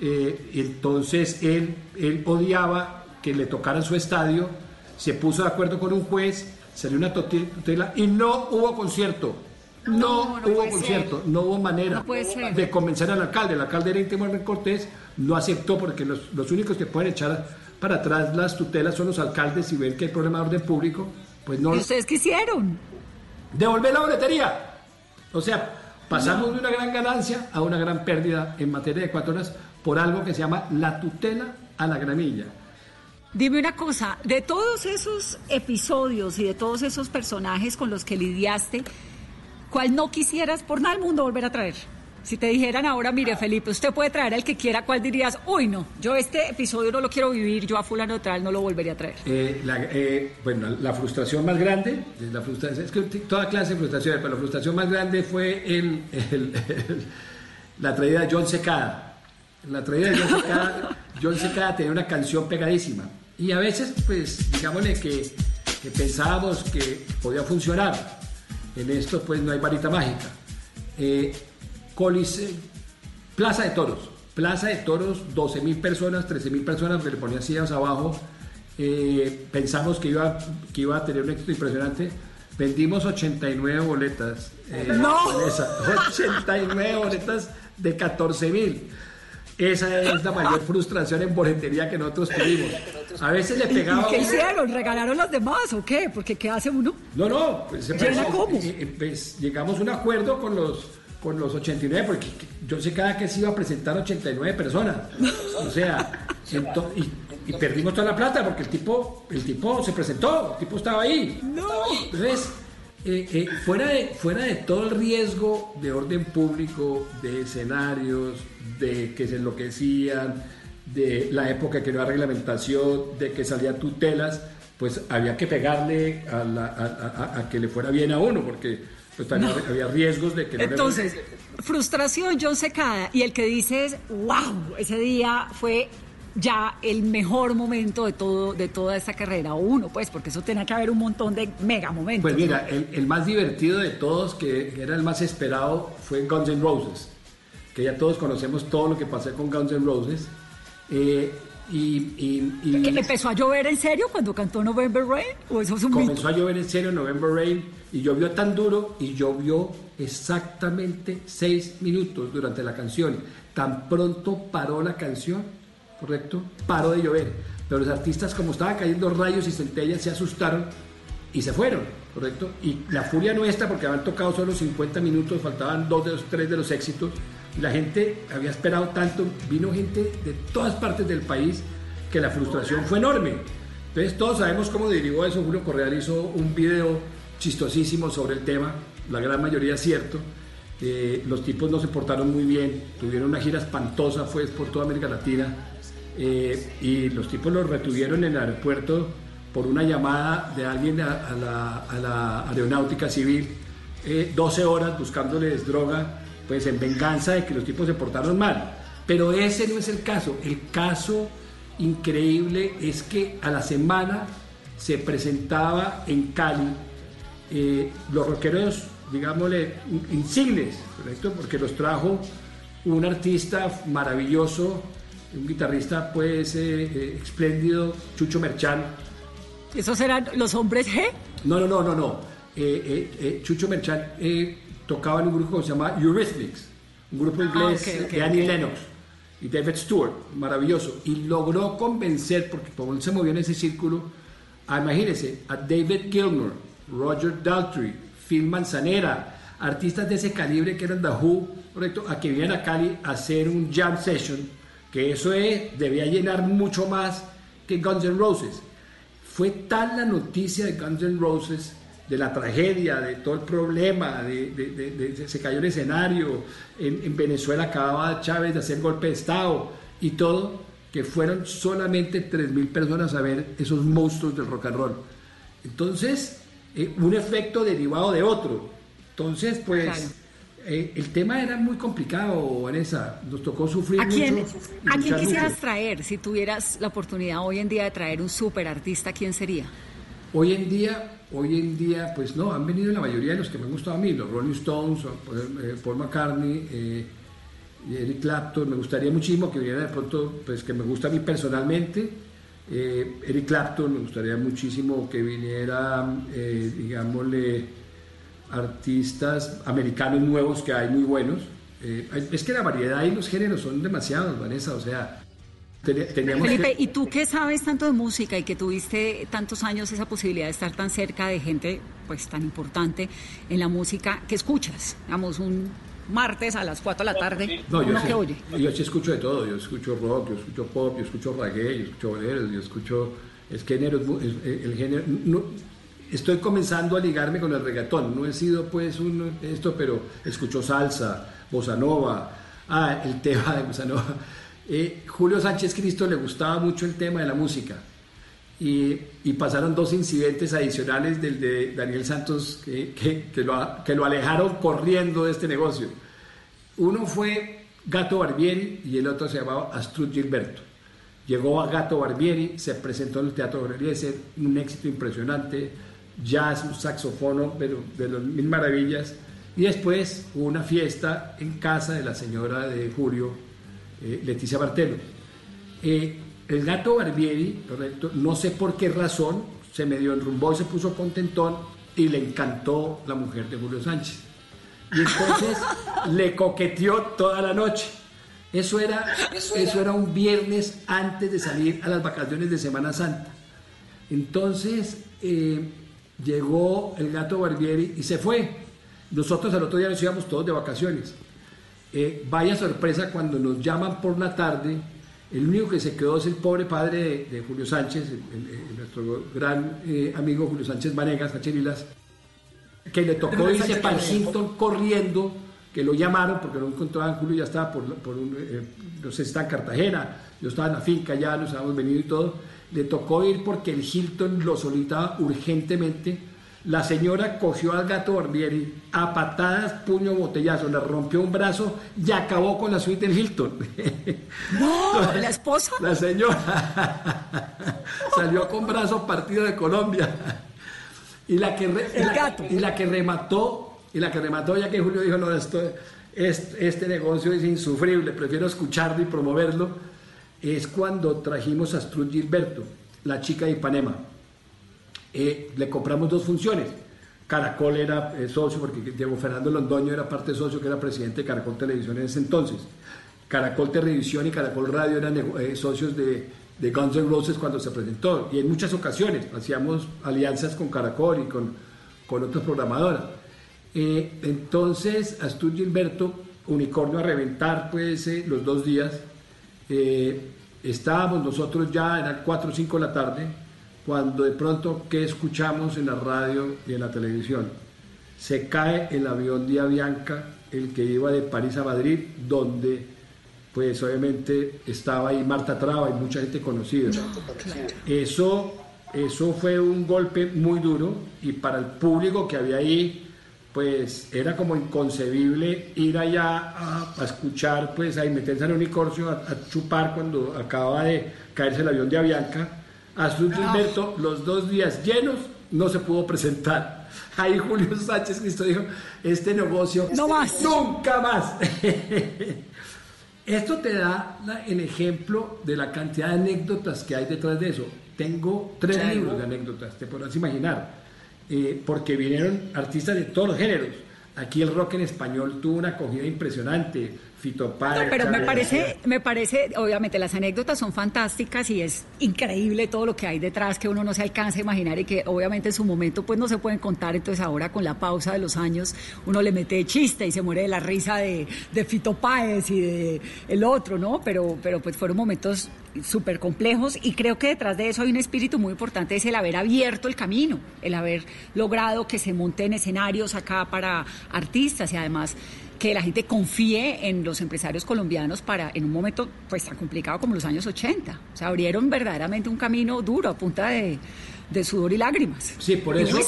Eh, entonces él, él odiaba que le tocara su estadio, se puso de acuerdo con un juez, salió una tutela y no hubo concierto. No, hubo concierto, no hubo manera de convencer al alcalde. El alcalde era íntimo Cortés, no aceptó porque los, los, únicos que pueden echar para atrás las tutelas son los alcaldes y ven que hay problema de orden público. Pues no. ¿Y ustedes qué hicieron? Devolver la boletería. O sea, pasamos de una gran ganancia a una gran pérdida en materia de cuatro horas por algo que se llama la tutela a la gramilla. Dime una cosa, de todos esos episodios y de todos esos personajes con los que lidiaste, ¿cuál no quisieras por nada del mundo volver a traer? Si te dijeran ahora, mire Felipe, usted puede traer al que quiera, ¿cuál dirías? Uy, no, yo este episodio no lo quiero vivir, yo a fulano de tal no lo volvería a traer. Eh, la, eh, bueno, la frustración más grande, la frustración, es que toda clase de frustración, pero la frustración más grande fue el, la traída de John Secada. La traída de John Secada, [laughs] John Secada tenía una canción pegadísima y a veces, pues, digámosle que, pensábamos que podía funcionar. En esto, pues, no hay varita mágica. Eh, Plaza de Toros. Plaza de Toros, 12 mil personas, 13 mil personas, que le ponían sillas abajo. Eh, pensamos que iba, que iba a tener un éxito impresionante. Vendimos 89 boletas. Eh, ¡No! 89 [laughs] boletas de 14 mil. Esa es la mayor frustración en boletería que nosotros tuvimos. A veces le pegaba. ¿Y qué hicieron? ¿Regalaron las demás o qué? Porque ¿qué hace uno? No, no. Pues, ¿Llena cómo? Pues, llegamos a un acuerdo con los, con los 89, porque yo sé cada que se iba a presentar 89 personas. [laughs] O sea, y, perdimos toda la plata porque el tipo, el tipo se presentó, el tipo estaba ahí. No. Entonces, eh, fuera, de, fuera de todo el riesgo de orden público, de escenarios, de que se enloquecían, de la época que no había reglamentación, de que salían tutelas, pues había que pegarle a, que le fuera bien a uno, porque pues, había riesgos de que no Entonces, frustración, John Secada, y el que dice es, wow, ese día fue ya el mejor momento de todo de toda esta carrera, o uno, pues, porque eso tenía que haber un montón de mega momentos. Pues mira, el, más divertido de todos, que era el más esperado, fue Guns N' Roses que ya todos conocemos todo lo que pasó con Guns N' Roses. Eh, y, ¿Empezó a llover en serio cuando cantó November Rain? ¿O eso es un comenzó a llover en serio November Rain y llovió tan duro y llovió exactamente seis minutos durante la canción. Tan pronto paró la canción, ¿correcto? Paró de llover. Pero los artistas, como estaban cayendo rayos y centellas, se asustaron y se fueron, ¿correcto? Y la furia nuestra, porque habían tocado solo 50 minutos, faltaban dos de los tres de los éxitos, y la gente había esperado tanto, vino gente de todas partes del país, que la frustración fue enorme. Entonces todos sabemos cómo derivó eso. Julio Correal hizo un video chistosísimo sobre el tema, la gran mayoría cierto. Eh, los tipos no se portaron muy bien, tuvieron una gira espantosa, fue por toda América Latina, eh, y los tipos los retuvieron en el aeropuerto por una llamada de alguien a, la, aeronáutica civil, 12 eh, horas buscándoles droga, pues en venganza de que los tipos se portaron mal. Pero ese no es el caso. El caso increíble es que a la semana se presentaba en Cali eh, los rockeros, digámosle, insignes, ¿correcto? Porque los trajo un artista maravilloso, un guitarrista pues eh, espléndido, Chucho Merchán, ¿Esos eran los hombres G? No, no, no, no, no. Eh, eh, eh, Chucho Merchant tocaba en un grupo que se llama Eurythmics, un grupo ah, inglés de Annie Lennox y David Stewart, maravilloso. Y logró convencer, porque él se movió en ese círculo, a, imagínense, a David Gilmour, Roger Daltrey, Phil Manzanera, artistas de ese calibre que eran The Who, correcto, a que vinieran a Cali a hacer un jam session, que eso es, debía llenar mucho más que Guns N' Roses. Fue tal la noticia de Guns N' Roses, de la tragedia, de todo el problema, de, se cayó el escenario, en, Venezuela acababa Chávez de hacer golpe de Estado y todo, que fueron solamente 3.000 personas a ver esos monstruos del rock and roll. Entonces, eh, un efecto derivado de otro. Entonces, pues... Eh, el tema era muy complicado, Vanessa. Nos tocó sufrir ¿A quién, ¿A quién quisieras traer? Si tuvieras la oportunidad hoy en día de traer un super artista, ¿quién sería? Hoy en día, hoy en día, pues no, han venido la mayoría de los que me han gustado a mí, los Rolling Stones, eh, Paul McCartney, eh, Eric Clapton. Me gustaría muchísimo que viniera de pronto, pues que me gusta a mí personalmente. Eric Clapton, me gustaría muchísimo que viniera, digámosle, artistas americanos nuevos que hay muy buenos. Eh, es que la variedad y los géneros son demasiados, Vanessa, o sea, teníamos Felipe, ¿y tú qué sabes tanto de música y que tuviste tantos años esa posibilidad de estar tan cerca de gente pues tan importante en la música que escuchas? Digamos, un martes a las 4 de la tarde, no, yo sí, oye? Yo sí escucho de todo, yo escucho rock, yo escucho pop, yo escucho reggae, yo escucho boleros, yo escucho... Es género, el género... No, estoy comenzando a ligarme con el reggaetón. No he sido pues un esto, pero escucho salsa, bossa nova, ah, el tema de bossa nova. Eh, Julio Sánchez Cristo le gustaba mucho el tema de la música. Y, pasaron dos incidentes adicionales del de Daniel Santos que, que, lo, que lo alejaron corriendo de este negocio. Uno fue Gato Barbieri y el otro se llamaba Astrud Gilberto. Llegó a Gato Barbieri, se presentó en el Teatro Borelieser, un éxito impresionante, jazz, un saxofono, pero de las mil maravillas. Y después hubo una fiesta en casa de la señora de Julio, eh, Leticia Bartelo. Eh, el gato Barbieri, correcto, no sé por qué razón, se me dio enrumbó y se puso contentón y le encantó la mujer de Julio Sánchez. Y entonces [laughs] le coqueteó toda la noche. Eso era, eso era un viernes antes de salir a las vacaciones de Semana Santa. Entonces, eh, llegó el gato Barbieri y se fue. Nosotros al otro día nos íbamos todos de vacaciones. Eh, vaya sorpresa cuando nos llaman por la tarde, el único que se quedó es el pobre padre de, Julio Sánchez, nuestro gran eh, amigo Julio Sánchez Vanegas, Cacherilas, que le tocó irse para el Hilton corriendo, que lo llamaron porque no encontraban Julio, ya estaba por, un, eh, no sé, está en Cartagena, yo estaba en la finca ya, nos habíamos venido y todo le tocó ir porque el Hilton lo solicitaba urgentemente. La señora cogió al gato Barbieri a patadas, puño, botellazo, le rompió un brazo y acabó con la suite del Hilton. [laughs] No, la esposa. La señora [laughs] salió con brazo partido de Colombia. Y la que, el gato. Y la que remató, y la que remató, ya que Julio dijo, no, esto, este, este negocio es insufrible, prefiero escucharlo y promoverlo es cuando trajimos a Strud Gilberto, la chica de Ipanema. Eh, le compramos dos funciones. Caracol era eh, socio, porque Diego Fernando Londoño era parte socio, que era presidente de Caracol Televisión en ese entonces. Caracol Televisión y Caracol Radio eran eh, socios de, de, Guns N' Roses cuando se presentó. Y en muchas ocasiones hacíamos alianzas con Caracol y con, con otras programadoras. Eh, entonces, Astur Gilberto, Unicornio a reventar, pues, los dos días. Estábamos nosotros ya, eran 4 o 5 de la tarde, cuando de pronto, ¿qué escuchamos en la radio y en la televisión? Se cae el avión de Avianca, el que iba de París a Madrid, donde pues obviamente estaba ahí Marta Traba y mucha gente conocida. Eso, eso fue un golpe muy duro y para el público que había ahí, pues era como inconcebible ir allá a, escuchar, pues a meterse en un unicornio, a, a, chupar cuando acaba de caerse el avión de Avianca Azul Gilberto, los dos días llenos, no se pudo presentar. Ahí Julio Sánchez Cristo dijo, este negocio no más. nunca más. [laughs] Esto te da el ejemplo de la cantidad de anécdotas que hay detrás de eso. Tengo tres libros de anécdotas, te podrás imaginar, eh, porque vinieron artistas de todos los géneros. Aquí el rock en español tuvo una acogida impresionante Fito pero me parece, me parece, obviamente las anécdotas son fantásticas y es increíble todo lo que hay detrás que uno no se alcanza a imaginar y que obviamente en su momento pues no se pueden contar, entonces ahora con la pausa de los años uno le mete chiste y se muere de la risa de, de Fito Páez y de el otro, ¿no? Pero, pero pues fueron momentos súper complejos y creo que detrás de eso hay un espíritu muy importante, es el haber abierto el camino, el haber logrado que se monten escenarios acá para artistas y además que la gente confíe en los empresarios colombianos para, en un momento pues tan complicado como los años 80. O sea, abrieron verdaderamente un camino duro a punta de, sudor y lágrimas. Sí, por eso,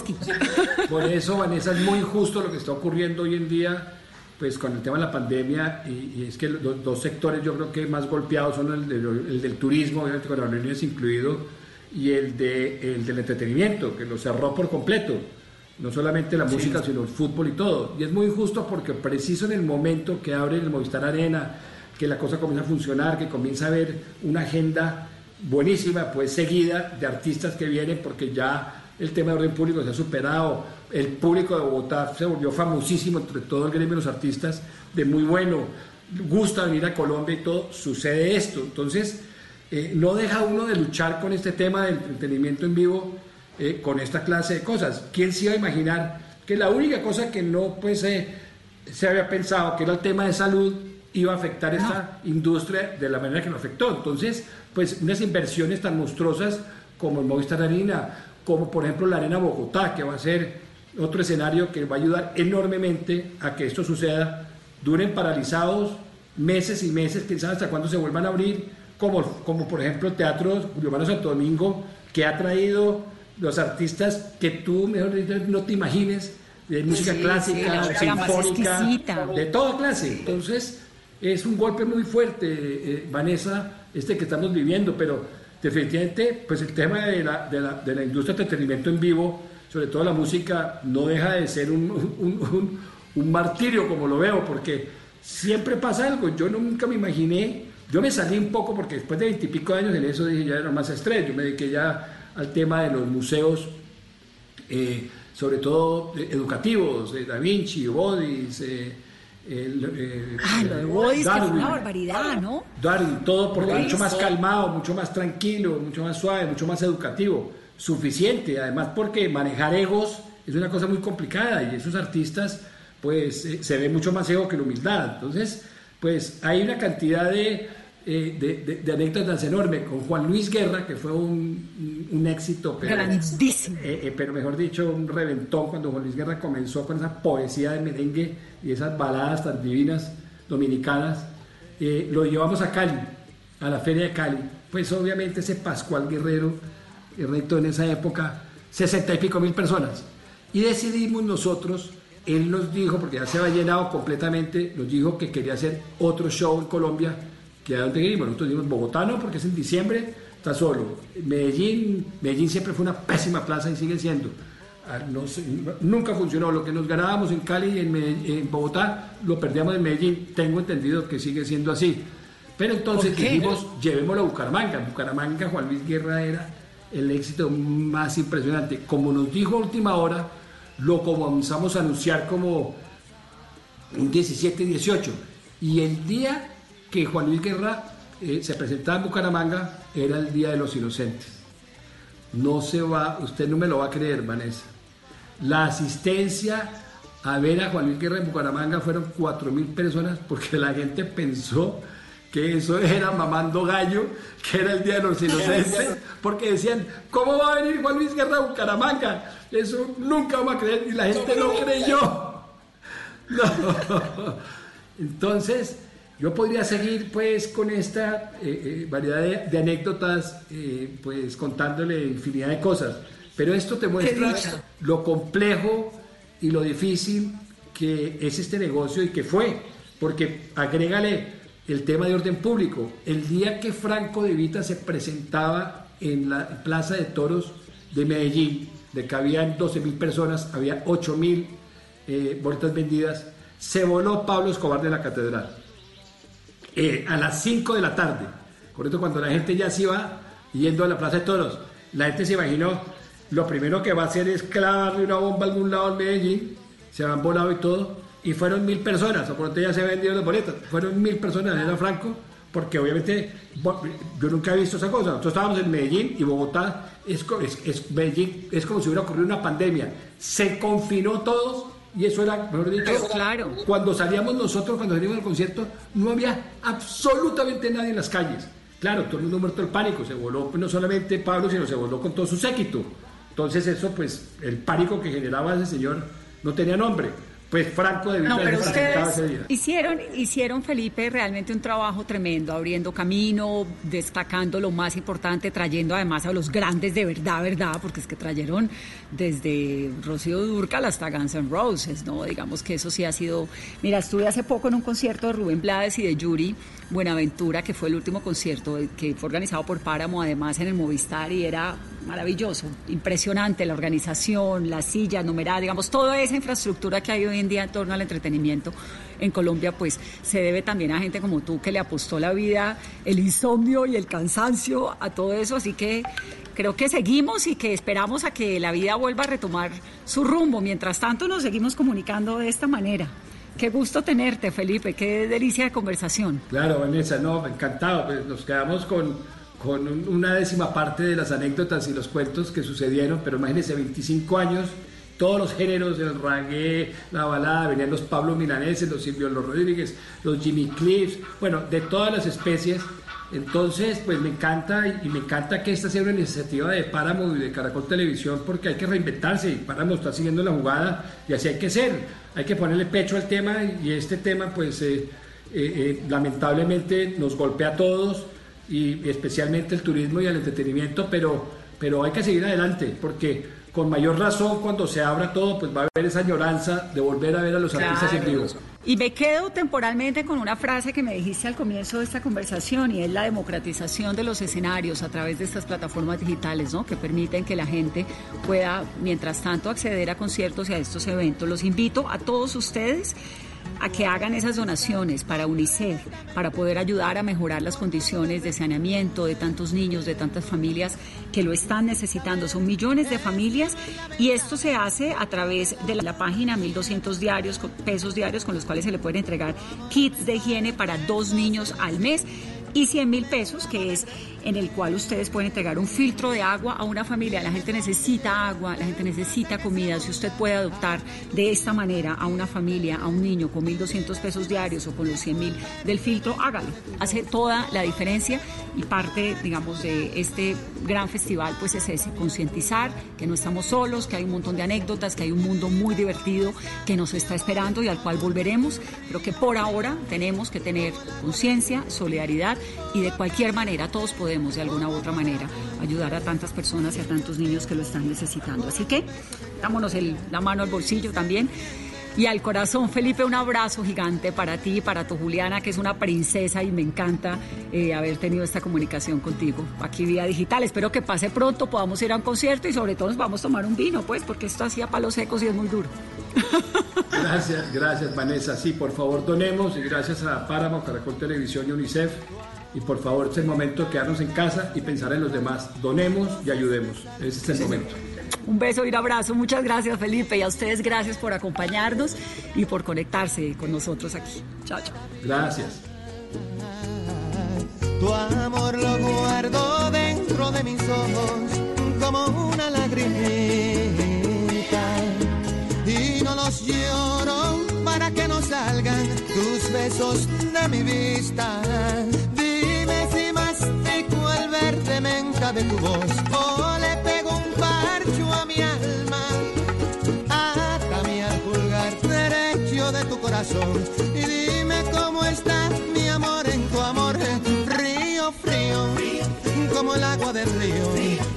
por eso, Vanessa, es muy justo lo que está ocurriendo hoy en día pues con el tema de la pandemia y, es que los dos sectores yo creo que más golpeados son el, del turismo, obviamente con aerolíneas incluido, y el, de, el del entretenimiento, que lo cerró por completo no solamente la música, sino el fútbol y todo. Y es muy injusto porque preciso en el momento que abre el Movistar Arena, que la cosa comienza a funcionar, que comienza a haber una agenda buenísima, pues seguida de artistas que vienen porque ya el tema de orden público se ha superado, el público de Bogotá se volvió famosísimo entre todo el gremio de los artistas, de muy bueno, gusta venir a Colombia y todo, sucede esto. Entonces, eh, no deja uno de luchar con este tema del entretenimiento en vivo eh, con esta clase de cosas. ¿Quién se iba a imaginar que la única cosa que no pues, eh, se había pensado, que era el tema de salud, iba a afectar esta industria de la manera que lo afectó? Entonces, pues unas inversiones tan monstruosas como el Movistar Arena, como por ejemplo la Arena Bogotá, que va a ser otro escenario que va a ayudar enormemente a que esto suceda, duren paralizados meses y meses, quién sabe hasta cuándo se vuelvan a abrir, como, como por ejemplo el Teatro Julio Santo Domingo, que ha traído los artistas que tú, mejor dicho, no te imagines, de música clásica, sinfónica, de toda clase. Entonces, es un golpe muy fuerte, eh, Vanessa, este que estamos viviendo, pero definitivamente, pues el tema de la, de la, de la industria de entretenimiento en vivo, sobre todo la música, no deja de ser un, un, un, martirio como lo veo, porque siempre pasa algo. Yo nunca me imaginé, yo me salí un poco porque después de veintipico años en eso dije ya era más estrés, yo me dediqué ya al tema de los museos, eh, sobre todo eh, educativos, Da Vinci, Bodis, eh, ah, lo de Bodis, que fue una barbaridad, ¿no? Darwin, todo porque mucho más calmado, mucho más tranquilo, mucho más suave, mucho más educativo, suficiente, además porque manejar egos es una cosa muy complicada y esos artistas pues se ve mucho más ego que la humildad. Entonces, pues hay una cantidad de eh, de, de, anécdotas enormes con Juan Luis Guerra, que fue un, un éxito, pero, grandísimo. Eh, eh, pero mejor dicho, un reventón cuando Juan Luis Guerra comenzó con esa poesía de merengue y esas baladas tan divinas dominicanas. lo llevamos a Cali, a la Feria de Cali. Pues obviamente ese Pascual Guerrero, el reto en esa época, sesenta y pico mil personas. Y decidimos nosotros él nos dijo, porque ya se había llenado completamente, nos dijo que quería hacer otro show en Colombia que a dónde queríamos. Nosotros dijimos Bogotá no, porque es en diciembre, está solo. Medellín, Medellín siempre fue una pésima plaza y sigue siendo. Ah, no nunca funcionó. Lo que nos ganábamos en Cali y en, Bogotá, lo perdíamos en Medellín. Tengo entendido que sigue siendo así. Pero entonces dijimos, llevémoslo a Bucaramanga. Bucaramanga, Juan Luis Guerra era el éxito más impresionante. Como nos dijo a última hora, lo comenzamos a anunciar como un 17, 18. Y el día que Juan Luis Guerra eh, se presentaba en Bucaramanga era el Día de los Inocentes. No se va, usted no me lo va a creer, Vanessa. La asistencia a ver a Juan Luis Guerra en Bucaramanga fueron 4.000 personas porque la gente pensó que eso era mamando gallo, que era el Día de los [laughs] Inocentes, porque decían, ¿cómo va a venir Juan Luis Guerra a Bucaramanga? Eso nunca vamos a creer y la gente no creyó. [laughs] No. Entonces, yo podría seguir pues con esta eh, eh, variedad de, anécdotas, eh, pues contándole infinidad de cosas, pero esto te muestra lo complejo y lo difícil que es este negocio y que fue, porque agrégale el tema de orden público. El día que Franco de Vita se presentaba en la Plaza de Toros de Medellín, de que habían 12 mil personas, había 8 mil boletas vendidas, se voló Pablo Escobar de la catedral. Eh, a las 5 de la tarde, correcto, cuando la gente ya se iba yendo a la Plaza de Toros, la gente se imaginó, lo primero que va a hacer es clavarle una bomba a algún lado en Medellín, se han volado y todo, y fueron mil personas, o por ya se vendieron las boletas, fueron mil personas en Franco, porque obviamente yo nunca he visto esa cosa. Nosotros estábamos en Medellín y Bogotá es, es, Medellín, es como si hubiera ocurrido una pandemia. Se confinó todos y eso era, mejor dicho, claro. cuando salíamos nosotros, cuando salíamos al concierto, no había absolutamente nadie en las calles. Claro, todo el mundo muerto el pánico, se voló pues, no solamente Pablo, sino se voló con todo su séquito. Entonces eso, pues, el pánico que generaba ese señor no tenía nombre pues Franco de No, pero ustedes hicieron, hicieron, Felipe, realmente un trabajo tremendo, abriendo camino, destacando lo más importante, trayendo además a los grandes de verdad, verdad, porque es que trajeron desde Rocío Durcal hasta Guns N' Roses, ¿no? Digamos que eso sí ha sido... Mira, estuve hace poco en un concierto de Rubén Blades y de Yuri Buenaventura, que fue el último concierto que fue organizado por Páramo, además en el Movistar, y era maravilloso, impresionante la organización, la silla numerada, digamos, toda esa infraestructura que hay hoy en día en torno al entretenimiento en Colombia, pues se debe también a gente como tú que le apostó la vida, el insomnio y el cansancio a todo eso, así que creo que seguimos y que esperamos a que la vida vuelva a retomar su rumbo. Mientras tanto, nos seguimos comunicando de esta manera. Qué gusto tenerte, Felipe, qué delicia de conversación. Claro, Vanessa, no, encantado. Pues nos quedamos con, con una décima parte de las anécdotas y los cuentos que sucedieron, pero imagínense, 25 años, todos los géneros, el reggae, la balada, venían los Pablo Milaneses, los Silvio los Rodríguez, los Jimmy Cliffs, bueno, de todas las especies. Entonces, pues me encanta y me encanta que esta sea una iniciativa de Páramo y de Caracol Televisión porque hay que reinventarse y Páramo está siguiendo la jugada y así hay que ser, hay que ponerle pecho al tema y este tema pues eh, eh, eh, lamentablemente nos golpea a todos y especialmente el turismo y el entretenimiento, pero, pero hay que seguir adelante porque con mayor razón cuando se abra todo, pues va a haber esa añoranza de volver a ver a los artistas en vivo. Y me quedo temporalmente con una frase que me dijiste al comienzo de esta conversación y es la democratización de los escenarios a través de estas plataformas digitales, ¿no? Que permiten que la gente pueda, mientras tanto, acceder a conciertos y a estos eventos. Los invito a todos ustedes a que hagan esas donaciones para UNICEF, para poder ayudar a mejorar las condiciones de saneamiento de tantos niños, de tantas familias que lo están necesitando. Son millones de familias y esto se hace a través de la página 1200 diarios, pesos diarios con los cuales se le pueden entregar kits de higiene para dos niños al mes y 100 mil pesos, que es en el cual ustedes pueden entregar un filtro de agua a una familia. La gente necesita agua, la gente necesita comida. Si usted puede adoptar de esta manera a una familia, a un niño con 1.200 pesos diarios o con los 100 mil del filtro, hágalo. Hace toda la diferencia y parte, digamos, de este gran festival, pues es ese, concientizar que no estamos solos, que hay un montón de anécdotas, que hay un mundo muy divertido que nos está esperando y al cual volveremos, pero que por ahora tenemos que tener conciencia, solidaridad y de cualquier manera todos podemos de alguna u otra manera ayudar a tantas personas y a tantos niños que lo están necesitando. Así que dámonos la mano al bolsillo también. Y al corazón, Felipe, un abrazo gigante para ti y para tu Juliana, que es una princesa y me encanta eh, haber tenido esta comunicación contigo aquí vía digital. Espero que pase pronto, podamos ir a un concierto y sobre todo nos vamos a tomar un vino, pues, porque esto hacía palos secos y es muy duro. Gracias, gracias Vanessa. Sí, por favor donemos y gracias a Páramo, Caracol Televisión y UNICEF. Y por favor, es el momento de quedarnos en casa y pensar en los demás. Donemos y ayudemos. Ese es el momento. Un beso y un abrazo. Muchas gracias, Felipe. Y a ustedes, gracias por acompañarnos y por conectarse con nosotros aquí. Chao, chao. Gracias. Tu amor lo guardo dentro de mis ojos como una lagrimita y no los lloro para que no salgan tus besos de mi vista vez y más de cual verde me encabe tu voz. Oh, le pego un parcho a mi alma, hasta mi al pulgar derecho de tu corazón. Y dime cómo estás, mi amor, en tu amor, río frío, como el agua del río.